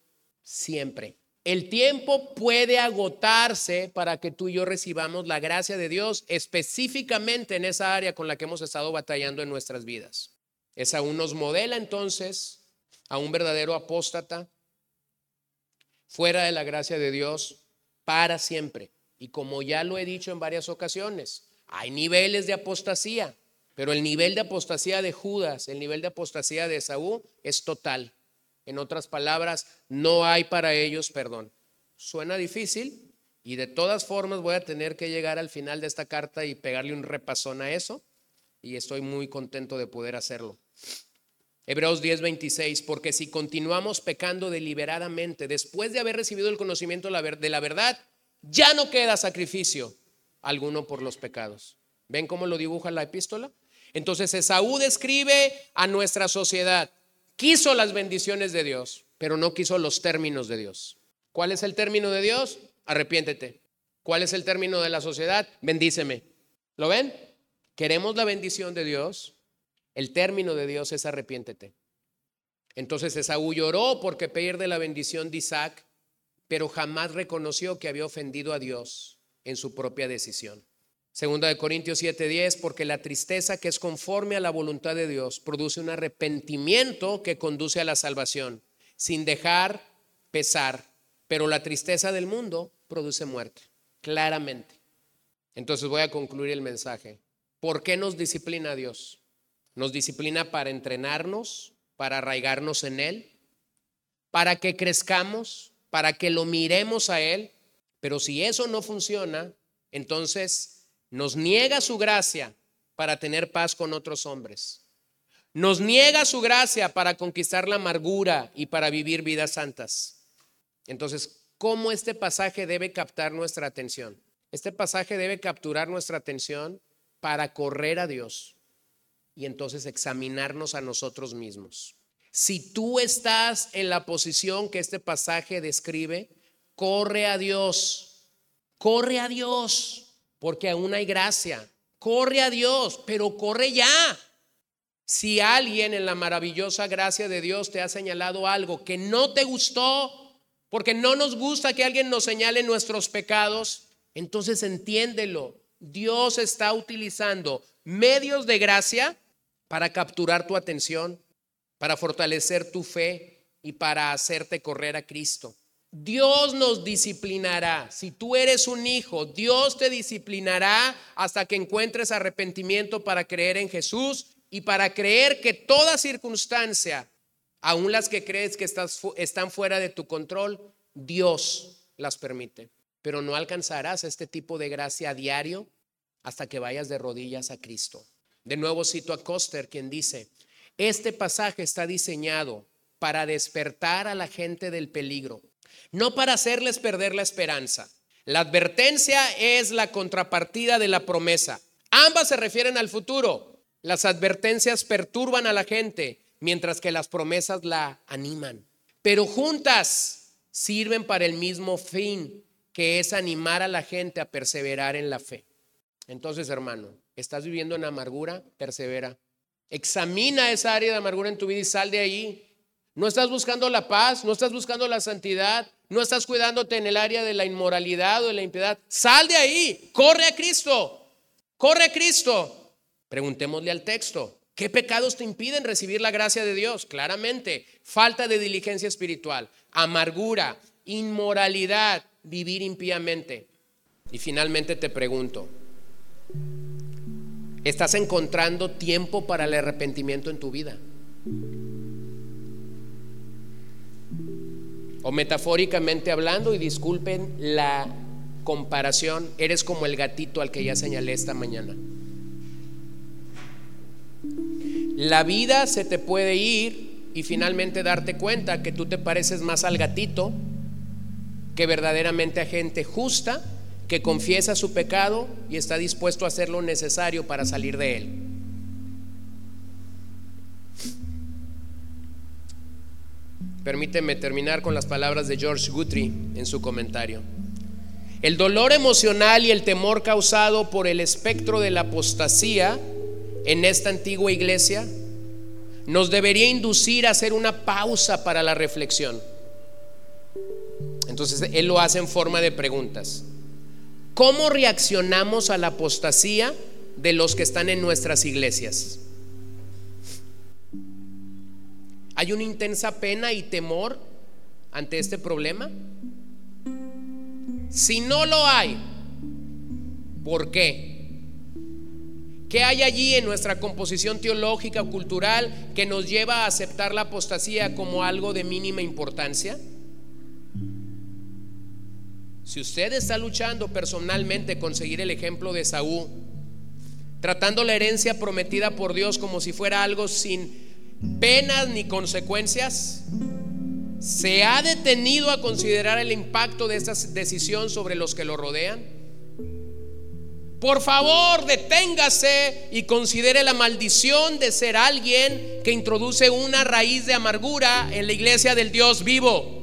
siempre. El tiempo puede agotarse para que tú y yo recibamos la gracia de Dios específicamente en esa área con la que hemos estado batallando en nuestras vidas. Es aún nos modela entonces a un verdadero apóstata fuera de la gracia de Dios para siempre. Y como ya lo he dicho en varias ocasiones, hay niveles de apostasía. Pero el nivel de apostasía de Judas, el nivel de apostasía de Saúl es total. En otras palabras, no hay para ellos perdón. Suena difícil y de todas formas voy a tener que llegar al final de esta carta y pegarle un repasón a eso y estoy muy contento de poder hacerlo. Hebreos 10:26, porque si continuamos pecando deliberadamente después de haber recibido el conocimiento de la verdad, ya no queda sacrificio alguno por los pecados. ¿Ven cómo lo dibuja la epístola? Entonces Esaú describe a nuestra sociedad. Quiso las bendiciones de Dios, pero no quiso los términos de Dios. ¿Cuál es el término de Dios? Arrepiéntete. ¿Cuál es el término de la sociedad? Bendíceme. ¿Lo ven? Queremos la bendición de Dios. El término de Dios es arrepiéntete. Entonces Esaú lloró porque pierde la bendición de Isaac, pero jamás reconoció que había ofendido a Dios en su propia decisión. Segunda de Corintios 7:10, porque la tristeza que es conforme a la voluntad de Dios produce un arrepentimiento que conduce a la salvación, sin dejar pesar, pero la tristeza del mundo produce muerte, claramente. Entonces voy a concluir el mensaje. ¿Por qué nos disciplina Dios? Nos disciplina para entrenarnos, para arraigarnos en Él, para que crezcamos, para que lo miremos a Él. Pero si eso no funciona, entonces nos niega su gracia para tener paz con otros hombres. Nos niega su gracia para conquistar la amargura y para vivir vidas santas. Entonces, ¿cómo este pasaje debe captar nuestra atención? Este pasaje debe capturar nuestra atención para correr a Dios y entonces examinarnos a nosotros mismos. Si tú estás en la posición que este pasaje describe, corre a Dios, corre a Dios, porque aún hay gracia. Corre a Dios, pero corre ya. Si alguien en la maravillosa gracia de Dios te ha señalado algo que no te gustó, porque no nos gusta que alguien nos señale nuestros pecados, entonces entiéndelo. Dios está utilizando medios de gracia para capturar tu atención, para fortalecer tu fe y para hacerte correr a Cristo. Dios nos disciplinará. Si tú eres un hijo, Dios te disciplinará hasta que encuentres arrepentimiento para creer en Jesús y para creer que toda circunstancia aún las que crees que están fuera de tu control, Dios las permite. Pero no alcanzarás este tipo de gracia a diario hasta que vayas de rodillas a Cristo. De nuevo cito a Coster, quien dice, este pasaje está diseñado para despertar a la gente del peligro, no para hacerles perder la esperanza. La advertencia es la contrapartida de la promesa. Ambas se refieren al futuro. Las advertencias perturban a la gente, mientras que las promesas la animan. Pero juntas sirven para el mismo fin, que es animar a la gente a perseverar en la fe. Entonces, hermano, ¿estás viviendo en amargura? Persevera. Examina esa área de amargura en tu vida y sal de ahí. No estás buscando la paz, no estás buscando la santidad, no estás cuidándote en el área de la inmoralidad o de la impiedad. Sal de ahí, corre a Cristo, corre a Cristo. Preguntémosle al texto, ¿Qué pecados te impiden recibir la gracia de Dios? Claramente, falta de diligencia espiritual, amargura, inmoralidad, vivir impíamente. Y finalmente te pregunto, ¿estás encontrando tiempo para el arrepentimiento en tu vida? O metafóricamente hablando, y disculpen la comparación, eres como el gatito al que ya señalé esta mañana. La vida se te puede ir y finalmente darte cuenta que tú te pareces más al gatito que verdaderamente a gente justa que confiesa su pecado y está dispuesto a hacer lo necesario para salir de él. Permíteme terminar con las palabras de George Guthrie en su comentario. El dolor emocional y el temor causado por el espectro de la apostasía en esta antigua iglesia nos debería inducir a hacer una pausa para la reflexión. Entonces, él lo hace en forma de preguntas. ¿Cómo reaccionamos a la apostasía de los que están en nuestras iglesias? ¿Hay una intensa pena y temor ante este problema? Si no lo hay, ¿por qué? ¿Qué hay allí en nuestra composición teológica o cultural que nos lleva a aceptar la apostasía como algo de mínima importancia? Si usted está luchando personalmente con seguir el ejemplo de Saúl, tratando la herencia prometida por Dios como si fuera algo sin penas ni consecuencias, ¿se ha detenido a considerar el impacto de esta decisión sobre los que lo rodean? Por favor, deténgase y considere la maldición de ser alguien que introduce una raíz de amargura en la iglesia del Dios vivo.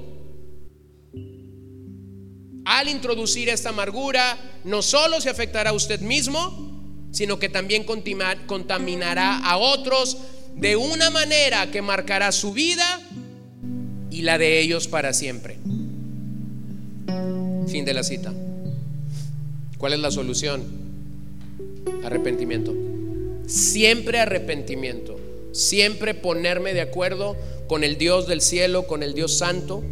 Al introducir esta amargura, no solo se afectará a usted mismo, sino que también contaminará a otros de una manera que marcará su vida y la de ellos para siempre. Fin de la cita. ¿Cuál es la solución? Arrepentimiento. Siempre arrepentimiento. Siempre ponerme de acuerdo con el Dios del cielo, con el Dios santo.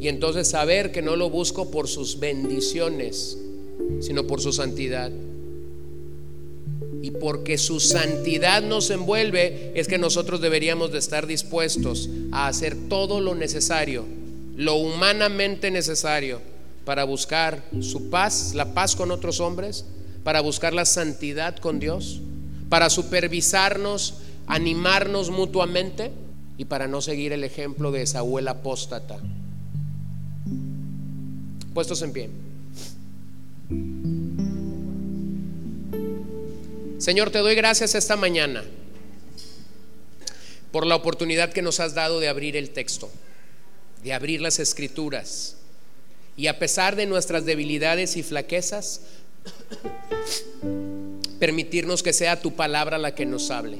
Y entonces saber que no lo busco por sus bendiciones, sino por su santidad. Y porque su santidad nos envuelve, es que nosotros deberíamos de estar dispuestos a hacer todo lo necesario, lo humanamente necesario, para buscar su paz, la paz con otros hombres, para buscar la santidad con Dios, para supervisarnos, animarnos mutuamente y para no seguir el ejemplo de Saúl apóstata. Puestos en pie. Señor, te doy gracias esta mañana. por la oportunidad que nos has dado de abrir el texto, de abrir las escrituras. Y a pesar de nuestras debilidades y flaquezas, permitirnos que sea tu palabra la que nos hable.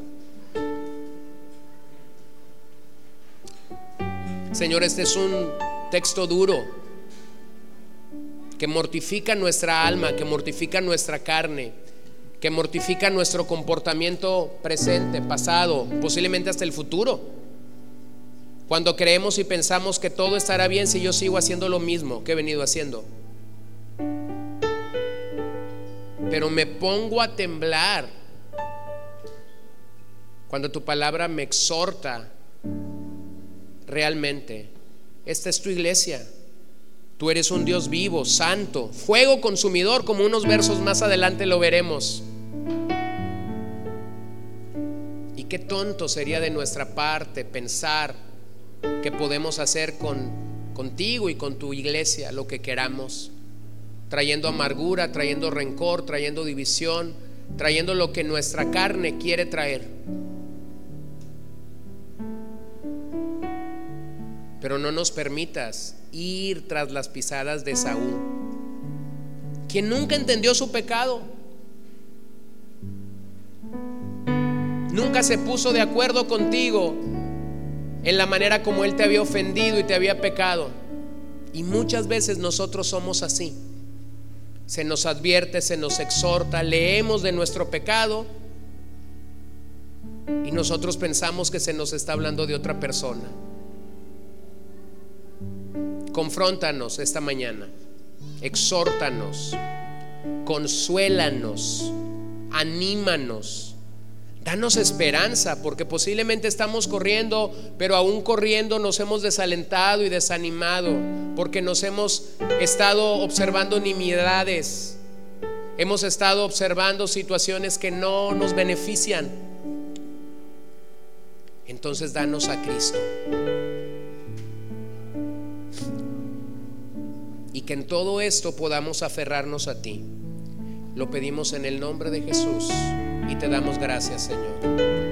Señor, este es un texto duro que mortifica nuestra alma, que mortifica nuestra carne, que mortifica nuestro comportamiento presente, pasado, posiblemente hasta el futuro. Cuando creemos y pensamos que todo estará bien si yo sigo haciendo lo mismo que he venido haciendo. Pero me pongo a temblar cuando tu palabra me exhorta realmente. Esta es tu iglesia. Tú eres un Dios vivo, santo, fuego consumidor, como unos versos más adelante lo veremos. Y qué tonto sería de nuestra parte pensar que podemos hacer con contigo y con tu iglesia lo que queramos, trayendo amargura, trayendo rencor, trayendo división, trayendo lo que nuestra carne quiere traer. Pero no nos permitas ir tras las pisadas de Saúl, quien nunca entendió su pecado, nunca se puso de acuerdo contigo en la manera como él te había ofendido y te había pecado. Y muchas veces nosotros somos así. Se nos advierte, se nos exhorta, leemos de nuestro pecado y nosotros pensamos que se nos está hablando de otra persona. Confróntanos esta mañana, exhórtanos, consuélanos, anímanos, danos esperanza, porque posiblemente estamos corriendo, pero aún corriendo nos hemos desalentado y desanimado, porque nos hemos estado observando nimiedades, hemos estado observando situaciones que no nos benefician. Entonces danos a Cristo. Y que en todo esto podamos aferrarnos a ti. Lo pedimos en el nombre de Jesús y te damos gracias, Señor.